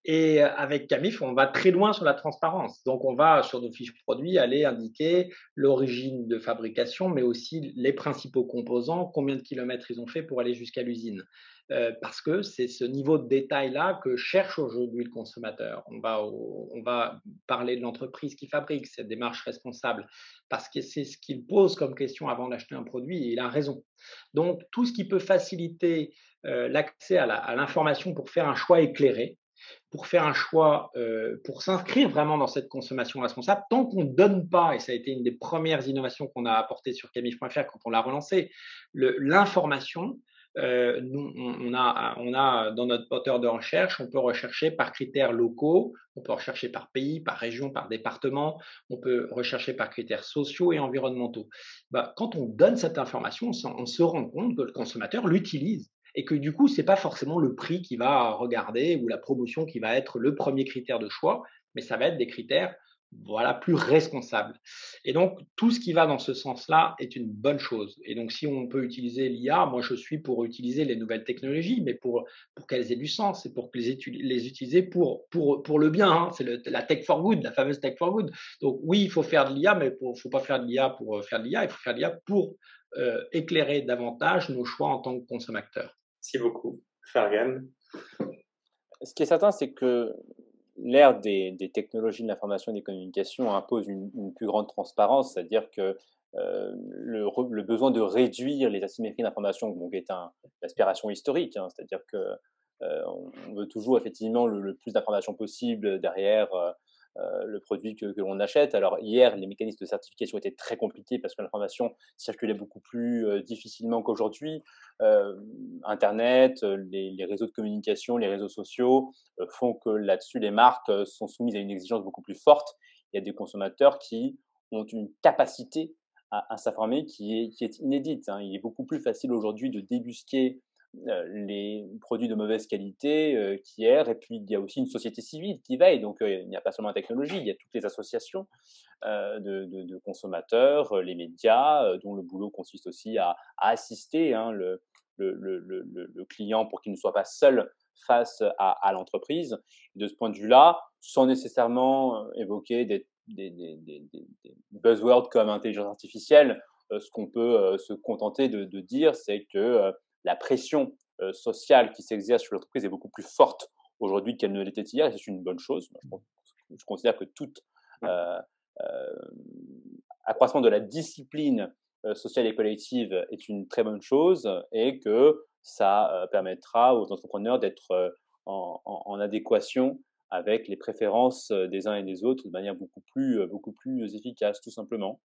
Et avec Camif, on va très loin sur la transparence. Donc, on va sur nos fiches produits aller indiquer l'origine de fabrication, mais aussi les principaux composants, combien de kilomètres ils ont fait pour aller jusqu'à l'usine. Euh, parce que c'est ce niveau de détail-là que cherche aujourd'hui le consommateur. On va, on va parler de l'entreprise qui fabrique cette démarche responsable, parce que c'est ce qu'il pose comme question avant d'acheter un produit, et il a raison. Donc, tout ce qui peut faciliter euh, l'accès à l'information pour faire un choix éclairé, pour faire un choix, euh, pour s'inscrire vraiment dans cette consommation responsable, tant qu'on ne donne pas, et ça a été une des premières innovations qu'on a apportées sur camif.fr quand on l'a relancé, l'information, euh, nous, on, a, on a dans notre moteur de recherche, on peut rechercher par critères locaux, on peut rechercher par pays, par région, par département, on peut rechercher par critères sociaux et environnementaux. Bah, quand on donne cette information, on, se rend compte que le consommateur l'utilise et que du coup, c'est pas forcément le prix qui va regarder ou la promotion qui va être le premier critère de choix, mais ça va être des critères voilà, plus responsables. Et donc, tout ce qui va dans ce sens-là est une bonne chose. Et donc, si on peut utiliser l'IA, moi, je suis pour utiliser les nouvelles technologies, mais pour, pour qu'elles aient du sens et pour les, utiliser pour, pour, pour le bien. Hein. C'est la tech for good, la fameuse tech for good. Donc, oui, il faut faire de l'IA, mais il faut pas faire de l'IA pour euh, faire de l'IA, il faut faire de l'IA pour euh, éclairer davantage nos choix en tant que consommateurs. Merci beaucoup. Fergan. Ce qui est certain, c'est que l'ère des, technologies de l'information et des communications impose une, plus grande transparence, c'est-à-dire que euh, le, besoin de réduire les asymétries d'information est un, une aspiration historique, hein, c'est-à-dire que euh, on veut toujours effectivement le, le plus d'informations possible derrière euh, le produit que, l'on achète. Alors hier, les mécanismes de certification étaient très compliqués parce que l'information circulait beaucoup plus euh, difficilement qu'aujourd'hui. Euh, Internet, les, réseaux de communication, les réseaux sociaux font que là-dessus, les marques sont soumises à une exigence beaucoup plus forte. Il y a des consommateurs qui ont une capacité à, s'informer qui est, inédite. Hein. Il est beaucoup plus facile aujourd'hui de débusquer les produits de mauvaise qualité euh, qui errent, et puis il y a aussi une société civile qui veille. Donc euh, il n'y a pas seulement la technologie, il y a toutes les associations de, consommateurs, les médias, dont le boulot consiste aussi à, assister hein, le, client pour qu'il ne soit pas seul face à, l'entreprise. De ce point de vue-là, sans nécessairement évoquer des, buzzwords comme intelligence artificielle, ce qu'on peut se contenter de dire, c'est que la pression euh, sociale qui s'exerce sur l'entreprise est beaucoup plus forte aujourd'hui qu'elle ne l'était hier, et c'est une bonne chose. Je, considère que tout euh, euh, accroissement de la discipline sociale et collective est une très bonne chose et que ça permettra aux entrepreneurs d'être en, en, en, adéquation avec les préférences des uns et des autres de manière beaucoup plus, beaucoup plus efficace, tout simplement.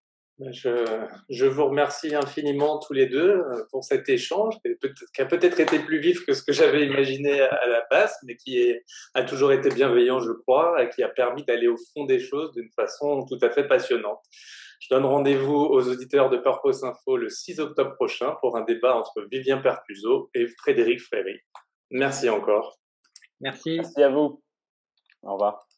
Je, je, vous remercie infiniment tous les deux euh, pour cet échange qui a peut-être été plus vif que ce que j'avais imaginé à la base, mais qui est, a toujours été bienveillant, je crois, et qui a permis d'aller au fond des choses d'une façon tout à fait passionnante. Je donne rendez-vous aux auditeurs de Purpose Info le 6 octobre prochain pour un débat entre Vivien Pertuso et Frédéric Fréry. Merci encore. Merci. Merci à vous. Au revoir.